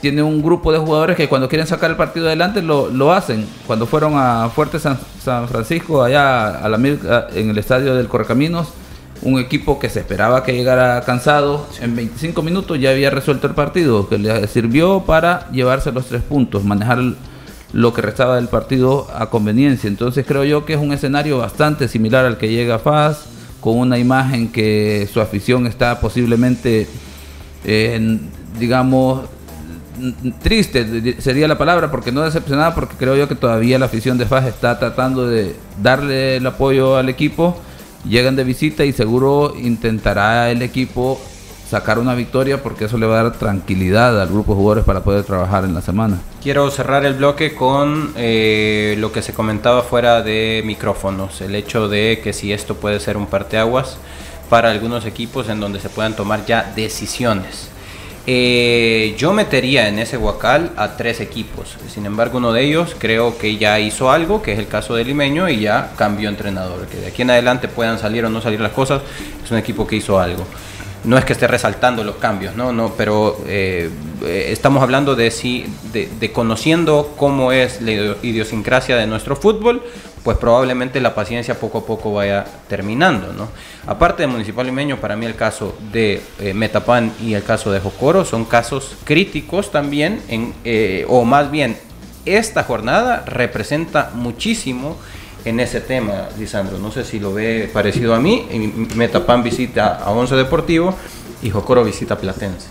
tiene un grupo de jugadores que cuando quieren sacar el partido adelante lo, lo hacen. Cuando fueron a Fuerte San, San Francisco, allá a la en el estadio del Correcaminos, un equipo que se esperaba que llegara cansado, en 25 minutos ya había resuelto el partido, que le sirvió para llevarse los tres puntos, manejar el- lo que restaba del partido a conveniencia. Entonces creo yo que es un escenario bastante similar al que llega FAS, con una imagen que su afición está posiblemente, eh, digamos, triste sería la palabra, porque no decepcionada, porque creo yo que todavía la afición de FAS está tratando de darle el apoyo al equipo. Llegan de visita y seguro intentará el equipo sacar una victoria porque eso le va a dar tranquilidad al grupo de jugadores para poder trabajar en la semana. Quiero cerrar el bloque con eh, lo que se comentaba fuera de micrófonos, el hecho de que si esto puede ser un parteaguas para algunos equipos en donde se puedan tomar ya decisiones. Eh, yo metería en ese huacal a tres equipos, sin embargo uno de ellos creo que ya hizo algo, que es el caso del limeño, y ya cambió entrenador, que de aquí en adelante puedan salir o no salir las cosas, es un equipo que hizo algo. No es que esté resaltando los cambios, no, no, pero eh, eh, estamos hablando de, si, de, conociendo cómo es la idio- idiosincrasia de nuestro fútbol, pues probablemente la paciencia poco a poco vaya terminando, ¿no? Aparte de Municipal Limeño, para mí el caso de eh, Metapan y el caso de Jocoro son casos críticos también, en, eh, o más bien, esta jornada representa muchísimo en ese tema, Lisandro. No sé si lo ve parecido a mí. Metapan visita a Once Deportivo y Jocoro visita a Platense.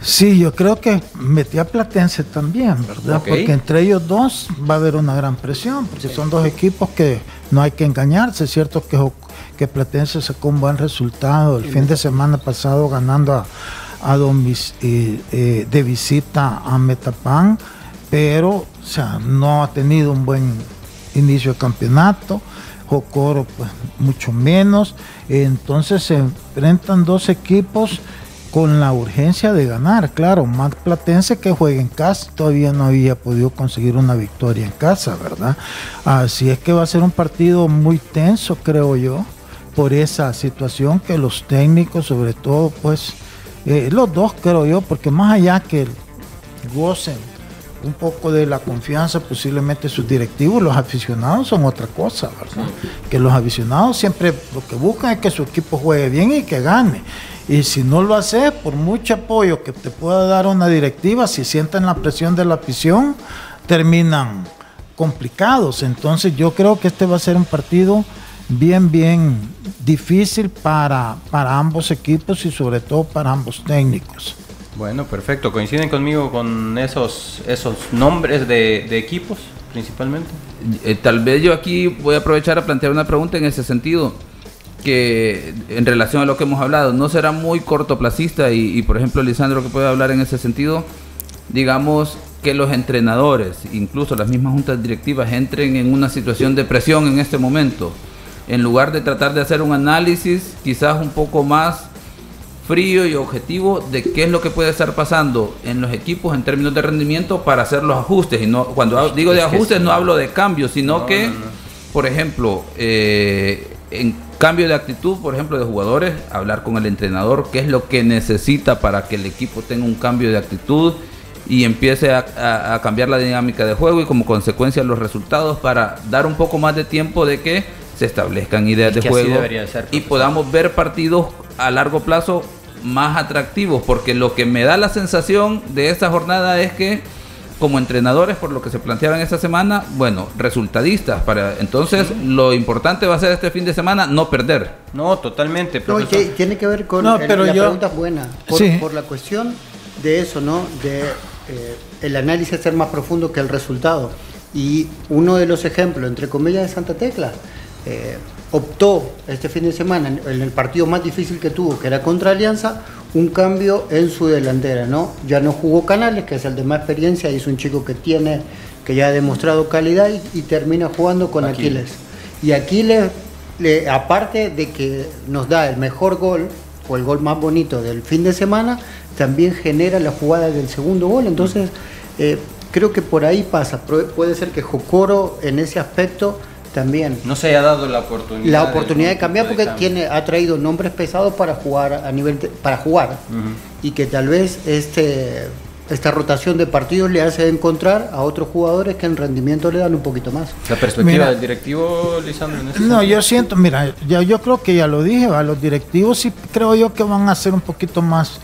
Sí, yo creo que metí a Platense también, ¿verdad? Porque entre ellos dos va a haber una gran presión, porque son dos equipos que no hay que engañarse. Es cierto que, que Platense sacó un buen resultado el fin de semana pasado ganando a, a eh, eh, de visita a Metapan, pero o sea, no ha tenido un buen inicio de campeonato. Jocoro, pues mucho menos. Entonces se enfrentan dos equipos con la urgencia de ganar, claro, más Platense que juega en casa, todavía no había podido conseguir una victoria en casa, ¿verdad? Así es que va a ser un partido muy tenso, creo yo, por esa situación que los técnicos, sobre todo, pues, eh, los dos creo yo, porque más allá que gocen un poco de la confianza, posiblemente sus directivos, los aficionados son otra cosa, ¿verdad? Que los aficionados siempre lo que buscan es que su equipo juegue bien y que gane. Y si no lo hace, por mucho apoyo que te pueda dar una directiva, si sienten la presión de la afición, terminan complicados. Entonces yo creo que este va a ser un partido bien, bien difícil para, para ambos equipos y sobre todo para ambos técnicos. Bueno, perfecto. ¿Coinciden conmigo con esos, esos nombres de, de equipos principalmente? Eh, tal vez yo aquí voy a aprovechar a plantear una pregunta en ese sentido, que en relación a lo que hemos hablado, no será muy cortoplacista y, y, por ejemplo Lisandro que puede hablar en ese sentido, digamos que los entrenadores, incluso las mismas juntas directivas, entren en una situación de presión en este momento, en lugar de tratar de hacer un análisis quizás un poco más frío y objetivo de qué es lo que puede estar pasando en los equipos en términos de rendimiento para hacer los ajustes. Y no, cuando digo de ajustes no hablo de cambios, sino No, que, no, no. por ejemplo, eh, en cambio de actitud, por ejemplo, de jugadores, hablar con el entrenador, qué es lo que necesita para que el equipo tenga un cambio de actitud y empiece a, a- a cambiar la dinámica de juego y como consecuencia los resultados para dar un poco más de tiempo de que se establezcan ideas Es de que juego de ser, y podamos ver partidos a largo plazo más atractivos, porque lo que me da la sensación de esta jornada es que como entrenadores, por lo que se planteaban esta semana, bueno, resultadistas, para entonces lo importante va a ser este fin de semana no perder. No, totalmente, No, que tiene que ver con No, el- pero la yo- pregunta es buena por, Sí. por la cuestión de eso, ¿no? De eh, el análisis ser más profundo que el resultado. Y uno de los ejemplos, entre comillas, de Santa Tecla, eh, optó este fin de semana en, el partido más difícil que tuvo, que era contra Alianza, un cambio en su delantera, ¿no? Ya no jugó Canales, que es el de más experiencia, y es un chico que tiene, que ya ha demostrado calidad y, y termina jugando con Aquiles. Aquiles. Y Aquiles, le- aparte de que nos da el mejor gol, o el gol más bonito del fin de semana, también genera la jugada del segundo gol. Entonces, eh, creo que por ahí pasa. Puede ser que Jocoro en ese aspecto también. No se haya dado la oportunidad. La oportunidad de cambiar porque cambio. tiene ha traído nombres pesados para jugar a nivel de- para jugar y que tal vez este esta rotación de partidos le hace encontrar a otros jugadores que en rendimiento le dan un poquito más. La perspectiva Mira. del directivo, Lisandro, en ese No, sentido? yo siento, mira, ya, yo creo que ya lo dije, a los directivos sí creo yo que van a ser un poquito más,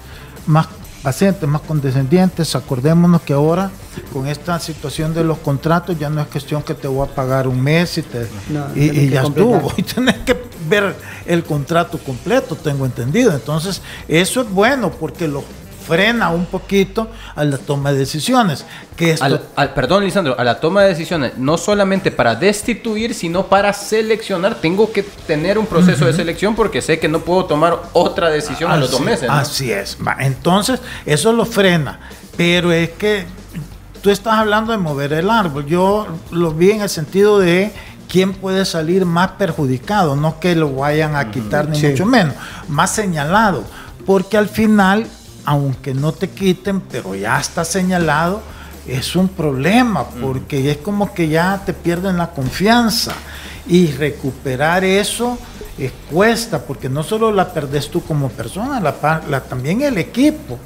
más pacientes, más condescendientes. Acordémonos que ahora con esta situación de los contratos ya no es cuestión que te voy a pagar un mes y, te, No, y, ya completar. estuvo. Y tenés que ver el contrato completo, tengo entendido. Entonces, eso es bueno porque lo frena un poquito a la toma de decisiones. Que esto, Al- al- perdón, Lisandro, a la toma de decisiones, no solamente para destituir, sino para seleccionar. Tengo que tener un proceso de selección porque sé que no puedo tomar otra decisión a los dos meses. ¿no? Así es. Entonces, eso lo frena. Pero es que tú estás hablando de mover el árbol. Yo lo vi en el sentido de quién puede salir más perjudicado, no que lo vayan a quitar ni Sí. mucho menos, más señalado. Porque al final, aunque no te quiten, pero ya está señalado, es un problema, porque es como que ya te pierden la confianza. Y recuperar eso eh, cuesta, porque no solo la perdés tú como persona, la, la también el equipo.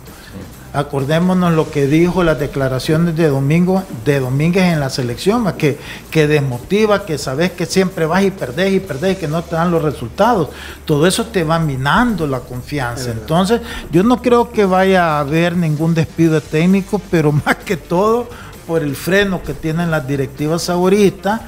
Acordémonos lo que dijo las declaraciones de Domingo, de Domínguez en la selección, que, que desmotiva, que sabes que siempre vas y perdés y perdés y que no te dan los resultados. Todo eso te va minando la confianza. Entonces, yo no creo que vaya a haber ningún despido técnico, pero más que todo por el freno que tienen las directivas ahorita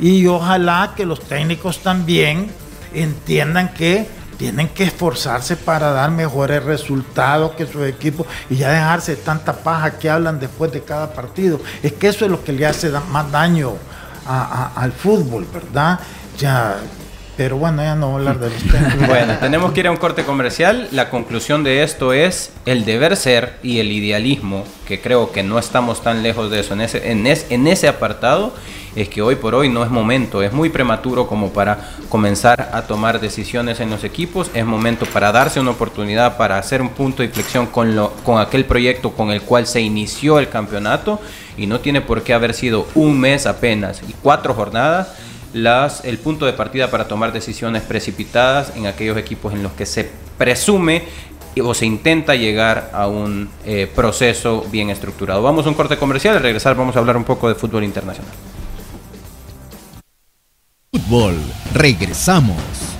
y ojalá que los técnicos también entiendan que tienen que esforzarse para dar mejores resultados que su equipo y ya dejarse de tanta paja que hablan después de cada partido. Es que eso es lo que le hace más daño al fútbol, ¿verdad? Ya, pero bueno, ya no voy a hablar de los Bueno, tenemos que ir a un corte comercial. La conclusión de esto es el deber ser y el idealismo, que creo que no estamos tan lejos de eso en ese, en, en ese apartado es que hoy por hoy no es momento, es muy prematuro como para comenzar a tomar decisiones en los equipos, es momento para darse una oportunidad para hacer un punto de inflexión con, con aquel proyecto con el cual se inició el campeonato y no tiene por qué haber sido un mes apenas y cuatro jornadas las, el punto de partida para tomar decisiones precipitadas en aquellos equipos en los que se presume o se intenta llegar a un eh, proceso bien estructurado. Vamos a un corte comercial al regresar vamos a hablar un poco de fútbol internacional. Fútbol. Regresamos.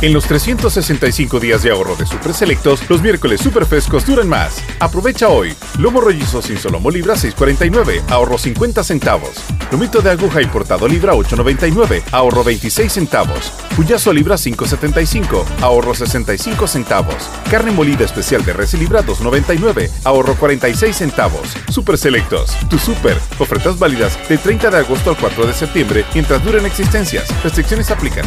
En los 365 días de ahorro de Super Selectos, los miércoles super frescos duran más. Aprovecha hoy. Lomo rollizo sin solomo libra 6.49, ahorro 50 centavos. Lomito de aguja importado libra 8.99, ahorro 26 centavos. Puyazo libra 5.75, ahorro 65 centavos. Carne molida especial de res libra 2.99, ahorro 46 centavos. Super Selectos, tu super. Ofertas válidas de 30 de agosto al 4 de septiembre mientras duren existencias. Restricciones aplican.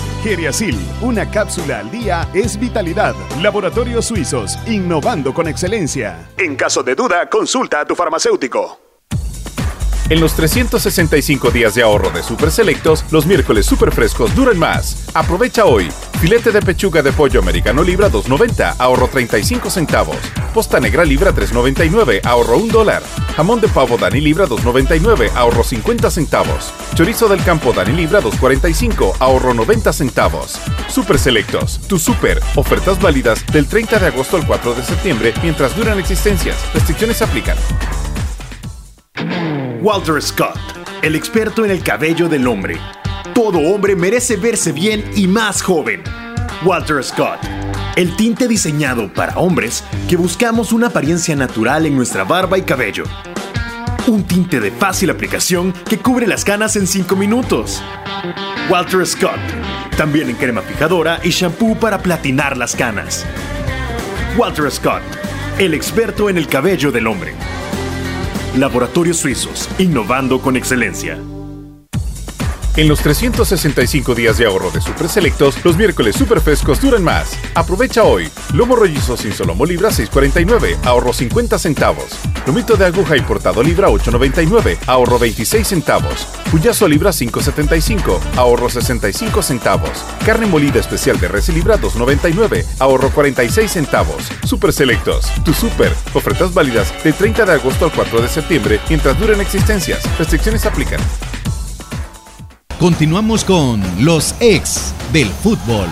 Geriasil, una cápsula al día es vitalidad. Laboratorios Suizos, innovando con excelencia. En caso de duda, consulta a tu farmacéutico. En los 365 días de ahorro de Super Selectos, los miércoles super frescos duran más. Aprovecha hoy. Filete de pechuga de pollo americano libra 2.90, ahorro 35 centavos. Posta negra libra 3.99, ahorro 1 dólar. Jamón de pavo Dani libra 2.99, ahorro 50 centavos. Chorizo del campo Dani libra 2.45, ahorro 90 centavos. Super Selectos, tu super. Ofertas válidas del 30 de agosto al 4 de septiembre mientras duran existencias. Restricciones aplican. Walter Scott, el experto en el cabello del hombre. Todo hombre merece verse bien y más joven. Walter Scott, el tinte diseñado para hombres que buscamos una apariencia natural en nuestra barba y cabello. Un tinte de fácil aplicación que cubre las canas en 5 minutos. Walter Scott, también en crema fijadora y shampoo para platinar las canas. Walter Scott, el experto en el cabello del hombre. Laboratorios Suizos, innovando con excelencia. En los 365 días de ahorro de Super Selectos, los miércoles super frescos duran más. Aprovecha hoy. Lomo rollizo sin solomo libra 6.49, ahorro 50 centavos. Lomito de aguja importado libra 8.99, ahorro 26 centavos. Puyazo libra 5.75, ahorro 65 centavos. Carne molida especial de res libra 2.99, ahorro 46 centavos. Super Selectos, tu super. Ofertas válidas de 30 de agosto al 4 de septiembre mientras duren existencias. Restricciones aplican. Continuamos con los ex del fútbol.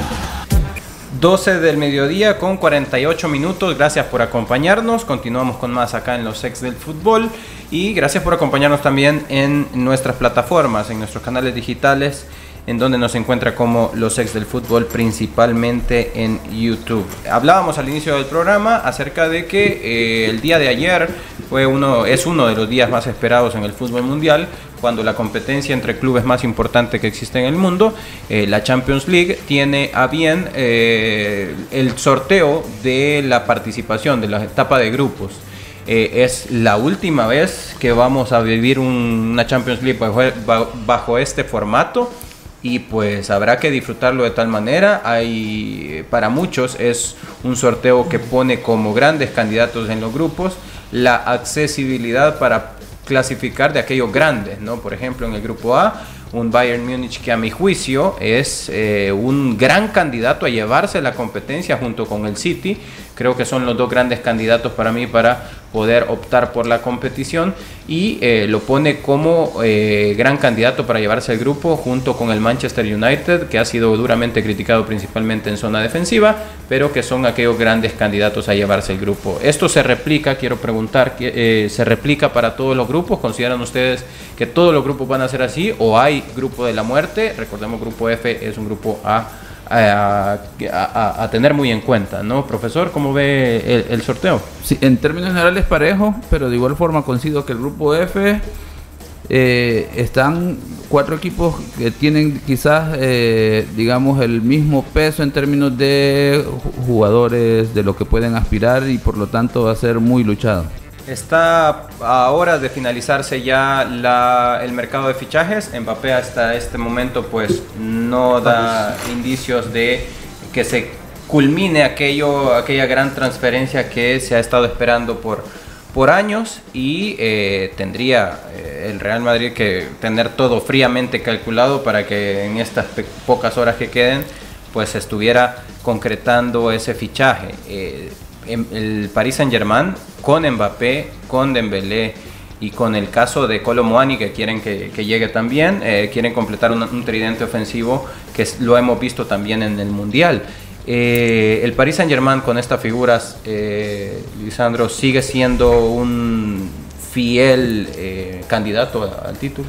12 del mediodía con 48 minutos. Gracias por acompañarnos. Continuamos con más acá en los ex del fútbol. Y gracias por acompañarnos también en nuestras plataformas, en nuestros canales digitales, en donde nos encuentra como los ex del fútbol, principalmente en YouTube. Hablábamos al inicio del programa acerca de que eh, el día de ayer fue uno, es uno de los días más esperados en el fútbol mundial cuando la competencia entre clubes más importante que existe en el mundo, eh, la Champions League, tiene a bien eh, el sorteo de la participación de la etapa de grupos. Eh, es la última vez que vamos a vivir una Champions League bajo, bajo este formato y pues habrá que disfrutarlo de tal manera. Hay para muchos es un sorteo que pone como grandes candidatos en los grupos la accesibilidad para clasificar de aquellos grandes, ¿no? Por ejemplo, en el grupo A un Bayern Múnich que a mi juicio es eh, un gran candidato a llevarse la competencia junto con el City. Creo que son los dos grandes candidatos para mí para poder optar por la competición y eh, lo pone como eh, gran candidato para llevarse el grupo junto con el Manchester United que ha sido duramente criticado principalmente en zona defensiva pero que son aquellos grandes candidatos a llevarse el grupo. Esto se replica quiero preguntar eh, se replica para todos los grupos. Consideran ustedes que todos los grupos van a ser así o hay grupo de la muerte recordemos grupo F es un grupo A a, tener muy en cuenta, ¿no? Profesor, ¿cómo ve el, sorteo? Sí, en términos generales parejo, pero de igual forma coincido que el grupo F eh, están cuatro equipos que tienen quizás, eh, digamos, el mismo peso en términos de jugadores, de lo que pueden aspirar y por lo tanto va a ser muy luchado. Está a horas de finalizarse ya el mercado de fichajes. Mbappé hasta este momento pues no da indicios de que se culmine aquello, aquella gran transferencia que se ha estado esperando por, por años y eh, tendría eh, el Real Madrid que tener todo fríamente calculado para que en estas pocas horas que queden pues estuviera concretando ese fichaje. Eh, el Paris Saint Germain con Mbappé, con Dembélé y con el caso de Colomuani que quieren que, llegue también, eh, quieren completar un, tridente ofensivo que lo hemos visto también en el Mundial. Eh, el Paris Saint Germain con estas figuras, eh, Lisandro, sigue siendo un fiel eh, candidato al título?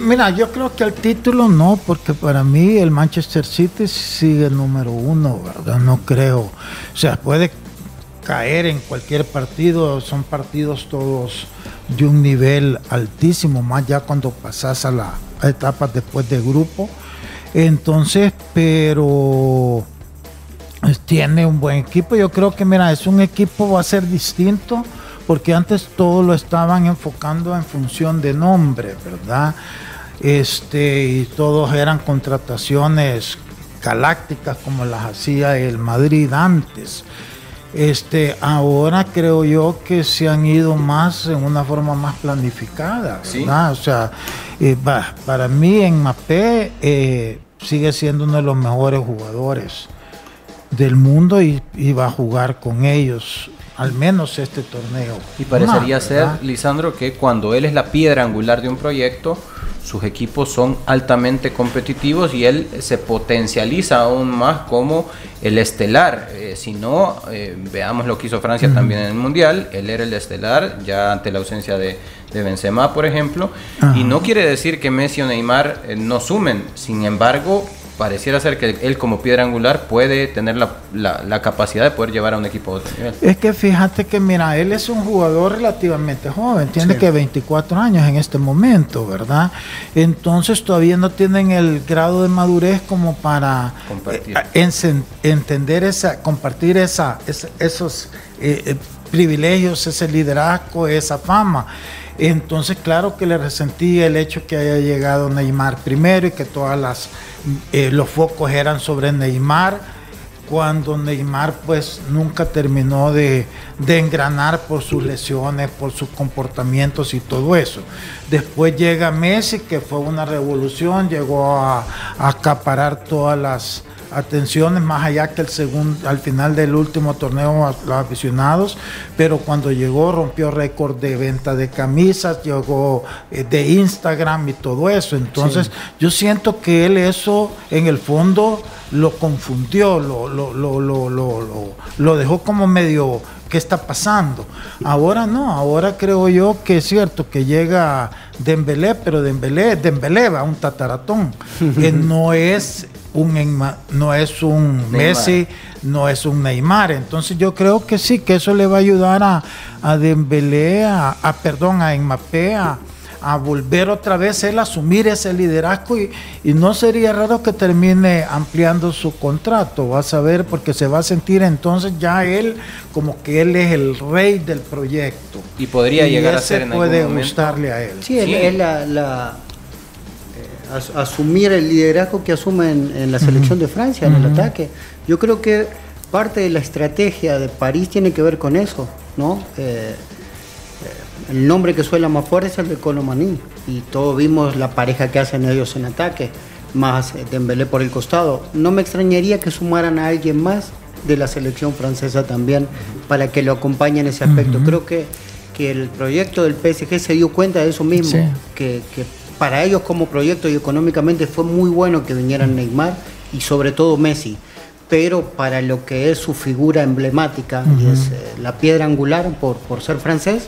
Mira, yo creo que al título no, porque para mí el Manchester City sigue número uno, ¿verdad? No creo. O sea, puede caer en cualquier partido, son partidos todos de un nivel altísimo, más ya cuando pasas a la etapa después de grupo. Entonces, pero tiene un buen equipo. Yo creo que, mira, es un equipo, va a ser distinto porque antes todo lo estaban enfocando en función de nombre, ¿verdad? Este, y todos eran contrataciones galácticas como las hacía el Madrid antes. Este, ahora creo yo que se han ido más en una forma más planificada, ¿verdad? O sea, eh, para mí en Mapé eh, sigue siendo uno de los mejores jugadores del mundo y, y va a jugar con ellos al menos este torneo. Y parecería ser, Lisandro, que cuando él es la piedra angular de un proyecto, sus equipos son altamente competitivos y él se potencializa aún más como el estelar. Eh, si no, eh, veamos lo que hizo Francia también en el Mundial, él era el estelar, ya ante la ausencia de, de Benzema, por ejemplo, y no quiere decir que Messi o Neymar eh, no sumen, sin embargo, pareciera ser que él como piedra angular puede tener la, capacidad de poder llevar a un equipo a otro nivel. Es que fíjate que, mira, él es un jugador relativamente joven, tiene que 24 años en este momento, ¿verdad? Entonces todavía no tienen el grado de madurez como para eh, entender esa, compartir esa, esos eh, eh, privilegios, ese liderazgo, esa fama. Entonces, claro que le resentí el hecho que haya llegado Neymar primero y que todas las eh, los focos eran sobre Neymar, cuando Neymar pues nunca terminó de, engranar por sus lesiones, por sus comportamientos y todo eso. Después llega Messi, que fue una revolución, llegó a acaparar todas las atenciones, más allá que el segundo, al final del último torneo a los aficionados, pero cuando llegó rompió récord de venta de camisas, llegó eh, de Instagram y todo eso. Entonces yo siento que él eso en el fondo lo confundió, lo, lo, lo, lo, lo dejó como medio ¿qué está pasando? Ahora no, ahora creo yo que es cierto que llega Dembélé, pero Dembélé, Dembélé va un tataratón, que no es un no es un Messi, no es un Neymar. Entonces yo creo que sí, que eso le va a ayudar a, a Dembélé, a, perdón, a Mbappé, a, volver otra vez él a asumir ese liderazgo y, no sería raro que termine ampliando su contrato, vas a ver, porque se va a sentir entonces ya él como que él es el rey del proyecto. Y podría llegar a ser en puede gustarle a él. Sí, él es la as- asumir el liderazgo que asume en, en la selección de Francia, en el ataque. Yo creo que parte de la estrategia de París tiene que ver con eso, ¿no? Eh, eh, el nombre que suena más fuerte es el de Colomani y todos vimos la pareja que hacen ellos en ataque, más eh, Dembélé por el costado. No me extrañaría que sumaran a alguien más de la selección francesa también para que lo acompañe en ese aspecto. Creo que, que el proyecto del PSG se dio cuenta de eso mismo, Sí. que, que para ellos como proyecto y económicamente fue muy bueno que vinieran Neymar y sobre todo Messi. Pero para lo que es su figura emblemática y es eh, la piedra angular por, por ser francés,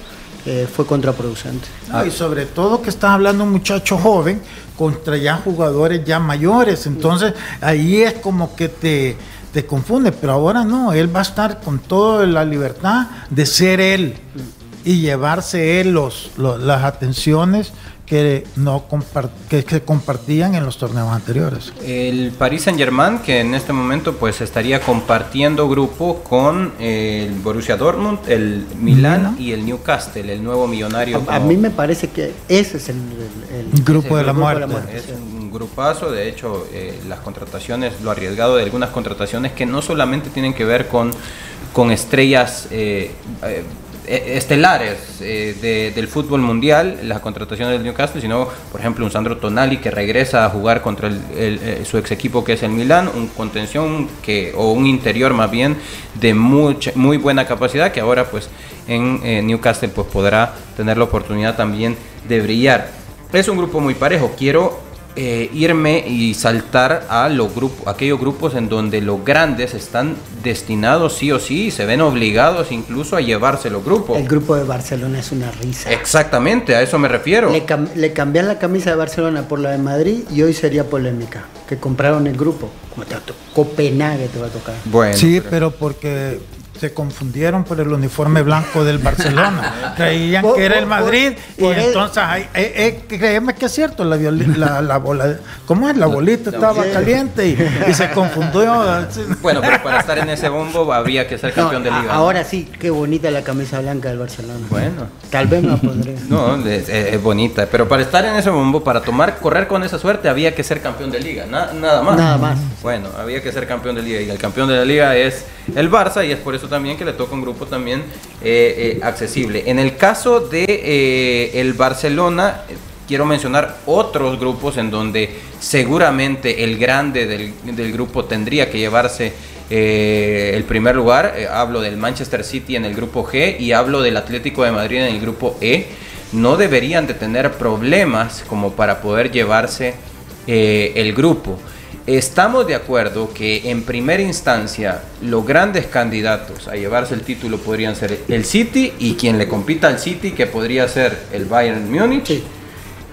eh, fue contraproducente. No, y sobre todo que estás hablando de un muchacho joven contra ya jugadores ya mayores. Entonces ahí es como que te, te confunde. Pero ahora no, él va a estar con toda la libertad de ser él y llevarse él los, los- las atenciones que no compar- que, que compartían en los torneos anteriores. El Paris Saint Germain, que en este momento pues estaría compartiendo grupo con el Borussia Dortmund, el Milán y el Newcastle, el nuevo millonario. A, a mí me parece que ese es el, el- el- Grupo de la grupo muerte. Es un grupazo, de hecho, eh, las contrataciones, lo arriesgado de algunas contrataciones que no solamente tienen que ver con, con estrellas eh, eh, estelares eh, de- del fútbol mundial, las contrataciones del Newcastle, sino, por ejemplo, un Sandro Tonali que regresa a jugar contra el- eh, su ex equipo que es el Milán, un contención que, o un interior más bien de mucha, muy buena capacidad que ahora pues en eh, Newcastle pues podrá tener la oportunidad también de brillar. Es un grupo muy parejo. Quiero eh, irme y saltar a los grupos, aquellos grupos en donde los grandes están destinados sí o sí y se ven obligados incluso a llevarse los grupos. el grupo de Barcelona es una risa. Exactamente, a eso me refiero. Le, cam- le cambian la camisa de Barcelona por la de Madrid y hoy sería polémica. Que compraron el grupo. Como te va a to- Copenhague te va a tocar. Bueno, Sí, pero porque se confundieron por el uniforme blanco del Barcelona. Creían Por- que era el Madrid y por- por el- entonces, eh, eh, créeme que es cierto, la, la, la bola, ¿cómo es? La bolita estaba caliente y, y se confundió. bueno, pero para estar en ese bombo habría que ser No, campeón de a- liga. ¿no? ahora sí, qué bonita la camisa blanca del Barcelona. Bueno. Tal vez me la pondré. No, es, es- es bonita, pero para estar en ese bombo, para tomar, correr con esa suerte, había que ser campeón de liga, na- nada más. Nada más. Bueno, había que ser campeón de liga y el campeón de la liga es el Barça y es por eso también que le toca un grupo también eh, eh, accesible. En el caso de eh, el Barcelona, quiero mencionar otros grupos en donde seguramente el grande del, del grupo tendría que llevarse el primer lugar. Hablo del Manchester City en el grupo G y hablo del Atlético de Madrid en el grupo E. No deberían de tener problemas como para poder llevarse el grupo. Estamos de acuerdo que en primera instancia los grandes candidatos a llevarse el título podrían ser el City y quien le compita al City que podría ser el Bayern Múnich. Sí.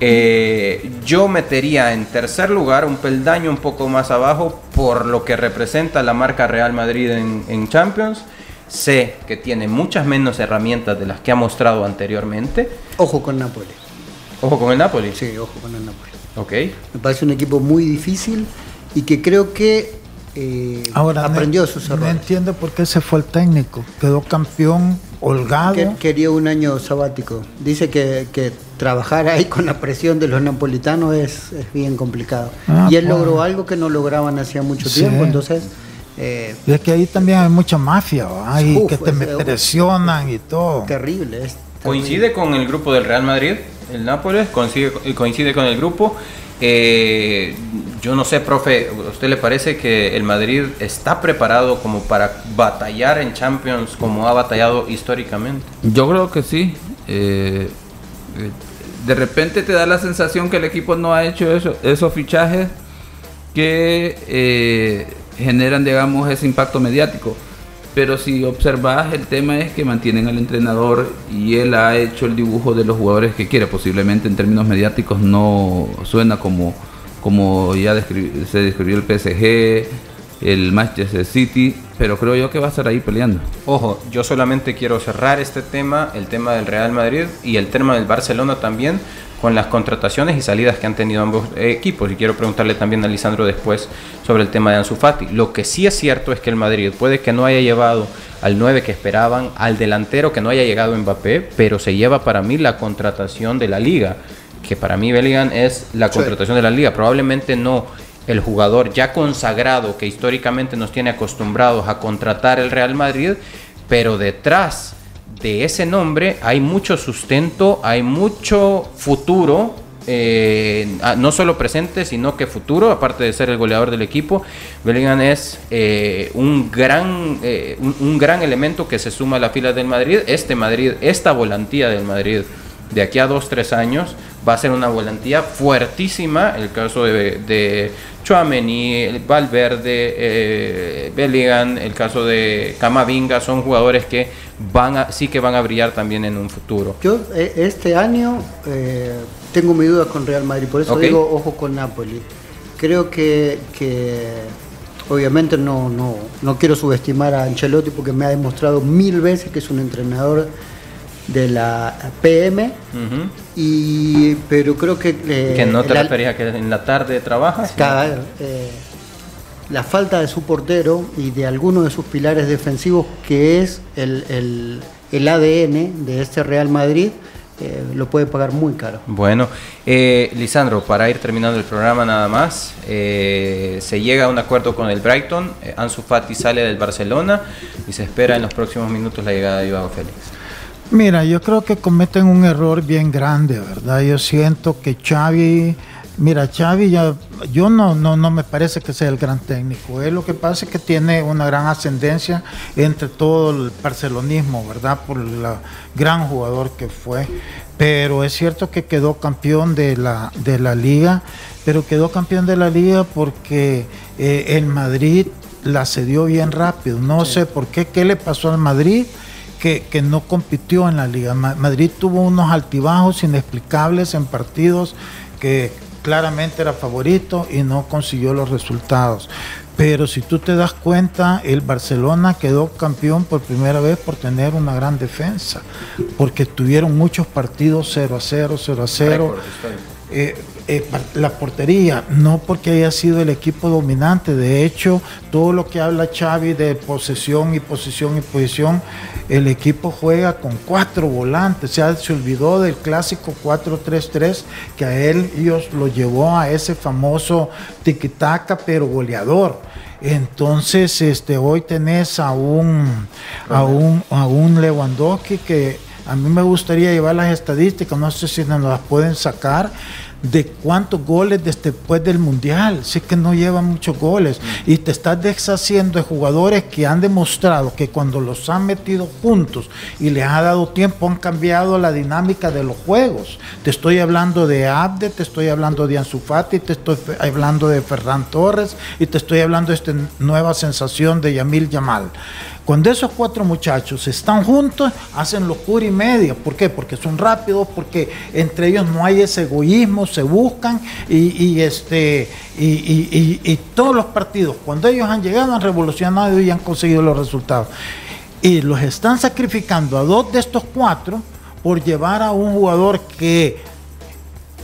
Eh, yo metería en tercer lugar un peldaño un poco más abajo por lo que representa la marca Real Madrid en, en Champions. Sé que tiene muchas menos herramientas de las que ha mostrado anteriormente. Ojo con Napoli. Ojo con el Napoli. Sí, ojo con el Napoli. Ok. Me parece un equipo muy difícil y que creo que eh, Ahora, aprendió no, sus no entiendo por qué se fue el técnico. Quedó campeón holgado. Que- quería un año sabático. Dice que, que trabajar ahí con la presión de los napolitanos es, es bien complicado. Ah, y él pues. logró algo que no lograban hacía mucho Sí. tiempo, entonces eh, Y es que ahí también hay mucha mafia, ¿va? y Uf, que te presionan y todo. terrible. es Coincide con el grupo del Real Madrid, el Nápoles, coincide, coincide con el grupo. Eh, yo no sé, profe, ¿a usted le parece que el Madrid está preparado como para batallar en Champions como ha batallado históricamente? Yo creo que sí. Eh, eh, de repente te da la sensación que el equipo no ha hecho eso, esos fichajes que eh, generan, digamos, ese impacto mediático. Pero si observas, el tema es que mantienen al entrenador y él ha hecho el dibujo de los jugadores que quiere. Posiblemente en términos mediáticos no suena como, como ya descri- se describió el PSG, el Manchester City, pero creo yo que va a estar ahí peleando. Ojo, yo solamente quiero cerrar este tema, el tema del Real Madrid y el tema del Barcelona también, con las contrataciones y salidas que han tenido ambos equipos. Y quiero preguntarle también a Lisandro después sobre el tema de Ansu Fati. Lo que sí es cierto es que el Madrid puede que no haya llevado al 9 que esperaban, al delantero que no haya llegado Mbappé, pero se lleva para mí la contratación de la liga. Que para mí Bellingham es la Sí. contratación de la liga. Probablemente no el jugador ya consagrado que históricamente nos tiene acostumbrados a contratar el Real Madrid, pero detrás de ese nombre hay mucho sustento, hay mucho futuro, eh, ah, no solo presente, sino que futuro, aparte de ser el goleador del equipo. Bellingham es eh, un, gran, eh, un, un gran elemento que se suma a la fila del Madrid. Este Madrid, esta volantía del Madrid de aquí a dos, tres años va a ser una volantía fuertísima. El caso de, de Chouameni, Valverde, eh, Bellingham, el caso de Camavinga, son jugadores que van a, sí que van a brillar también en un futuro. Yo eh, este año eh, tengo mi duda con Real Madrid, por eso Ok. digo ojo con Napoli. Creo que, que obviamente no, no, no quiero subestimar a Ancelotti porque me ha demostrado mil veces que es un entrenador de la PM, y, pero creo que... eh, que no te la- referías a que en la tarde trabajas. Cada- eh, la falta de su portero y de alguno de sus pilares defensivos, que es el, el- el ADN de este Real Madrid, eh, lo puede pagar muy caro. Bueno, eh, Lisandro, para ir terminando el programa nada más, eh, se llega a un acuerdo con el Brighton, Ansu Fati sale del Barcelona y se espera en los próximos minutos la llegada de Joao Félix. Mira, yo creo que cometen un error bien grande, ¿verdad? Yo siento que Xavi, mira, Xavi ya, yo no, no, no me parece que sea el gran técnico. Él lo que pasa es que tiene una gran ascendencia entre todo el barcelonismo, ¿verdad? Por el gran jugador que fue. Pero es cierto que quedó campeón de la, de la liga, pero quedó campeón de la liga porque eh, el Madrid la cedió bien rápido. No sé por qué, qué le pasó al Madrid que, que no compitió en la liga. Ma- Madrid tuvo unos altibajos inexplicables en partidos que claramente era favorito y no consiguió los resultados. Pero si tú te das cuenta, el Barcelona quedó campeón por primera vez por tener una gran defensa, porque tuvieron muchos partidos 0 a 0, 0 a 0. Eh, eh, la portería, no porque haya sido el equipo dominante, de hecho, todo lo que habla Xavi de posesión y posición y posición, el equipo juega con cuatro volantes, o sea, se olvidó del clásico 4-3-3 que a él ellos lo llevó a ese famoso tiquitaca pero goleador. Entonces, este, hoy tenés a un, a un, a un Lewandowski que a mí me gustaría llevar las estadísticas, no sé si nos las pueden sacar, de cuántos goles después del Mundial. Sé que no lleva muchos goles. Y te estás deshaciendo de jugadores que han demostrado que cuando los han metido juntos y les ha dado tiempo han cambiado la dinámica de los juegos. Te estoy hablando de Abde, te estoy hablando de Ansu Fati, te estoy hablando de Ferran Torres y te estoy hablando de esta nueva sensación de Yamil Yamal. Cuando esos cuatro muchachos están juntos, hacen locura y media. ¿Por qué? Porque son rápidos, porque entre ellos no hay ese egoísmo, se buscan y, y, este, y, y- y- y todos los partidos, cuando ellos han llegado, han revolucionado y han conseguido los resultados. Y los están sacrificando a dos de estos cuatro por llevar a un jugador que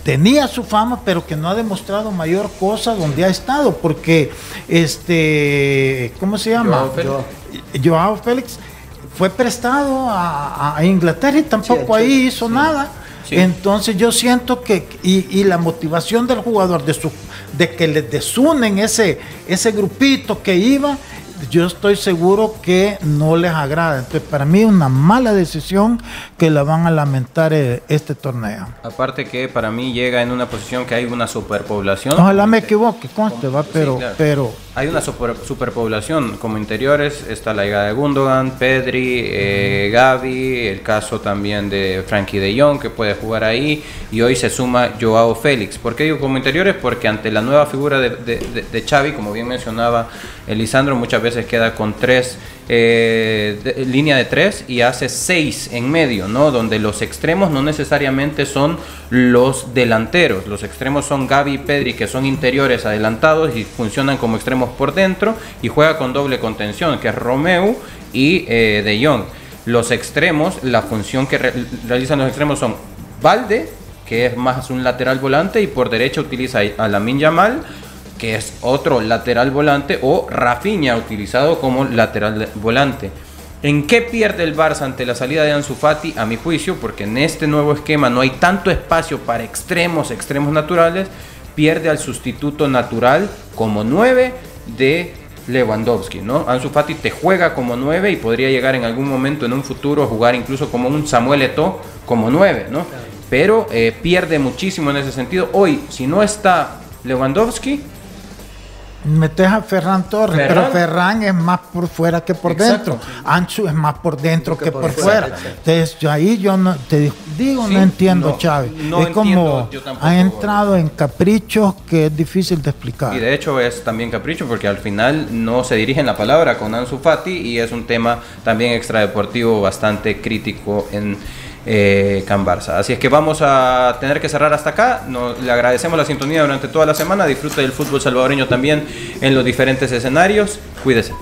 tenía su fama, pero que no ha demostrado mayor cosa donde ha estado, porque este, ¿cómo se llama? Joao Félix. Joao Félix fue prestado a, a Inglaterra y tampoco Sí, ahí sí, hizo nada. Sí. Entonces yo siento que, y, y la motivación del jugador de, su, de que le desunen ese, ese grupito que iba, yo estoy seguro que no les agrada. Entonces para mí es una mala decisión que la van a lamentar eh, este torneo. Aparte que para mí llega en una posición que hay una superpoblación. Ojalá me equivoque, conste, va, Sí, pero, claro. pero Hay una super- superpoblación como interiores, está la llegada de Gundogan, Pedri, eh, Gavi, el caso también de Frankie de Jong que puede jugar ahí y hoy se suma Joao Félix. ¿Por qué digo como interiores? Porque ante la nueva figura de, de, de- de Xavi, como bien mencionaba Elisandro, muchas veces queda con tres, eh, de- línea de tres y hace seis en medio, ¿no? Donde los extremos no necesariamente son los delanteros, los extremos son Gavi y Pedri que son interiores adelantados y funcionan como extremos por dentro y juega con doble contención que es Romeu y eh, De Jong. Los extremos, la función que re- realizan los extremos son Valde, que es más un lateral volante y por derecha utiliza a Lamin Yamal que es otro lateral volante, o Rafinha utilizado como lateral volante. ¿En qué pierde el Barça ante la salida de Ansu Fati? A mi juicio, porque en este nuevo esquema no hay tanto espacio para extremos, extremos naturales, pierde al sustituto natural como 9 de Lewandowski, ¿no? Ansu Fati te juega como 9 y podría llegar en algún momento en un futuro a jugar incluso como un Samuel Eto'o como 9, ¿no? Pero eh, pierde muchísimo en ese sentido. Hoy, si no está Lewandowski, Metes a Ferran Torres, Ferran. pero Ferran es más por fuera que por Exacto. dentro. Anchu es más por dentro que, por por, fuera, fuera. Entonces, yo ahí yo no te di- digo, Sí, no entiendo, no, Chávez. no es como tampoco, ha entrado en caprichos que es difícil de explicar. Y de hecho es también capricho porque al final no se dirige en la palabra con Ansu Fati y es un tema también extradeportivo bastante crítico en eh, Can Barça. Así es que vamos a tener que cerrar hasta acá. Le agradecemos la sintonía durante toda la semana. Disfrute del fútbol salvadoreño también en los diferentes escenarios. Cuídese.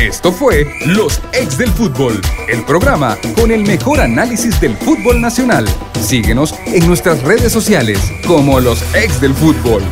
Esto fue Los Ex del Fútbol, el programa con el mejor análisis del fútbol nacional. Síguenos en nuestras redes sociales como Los Ex del Fútbol.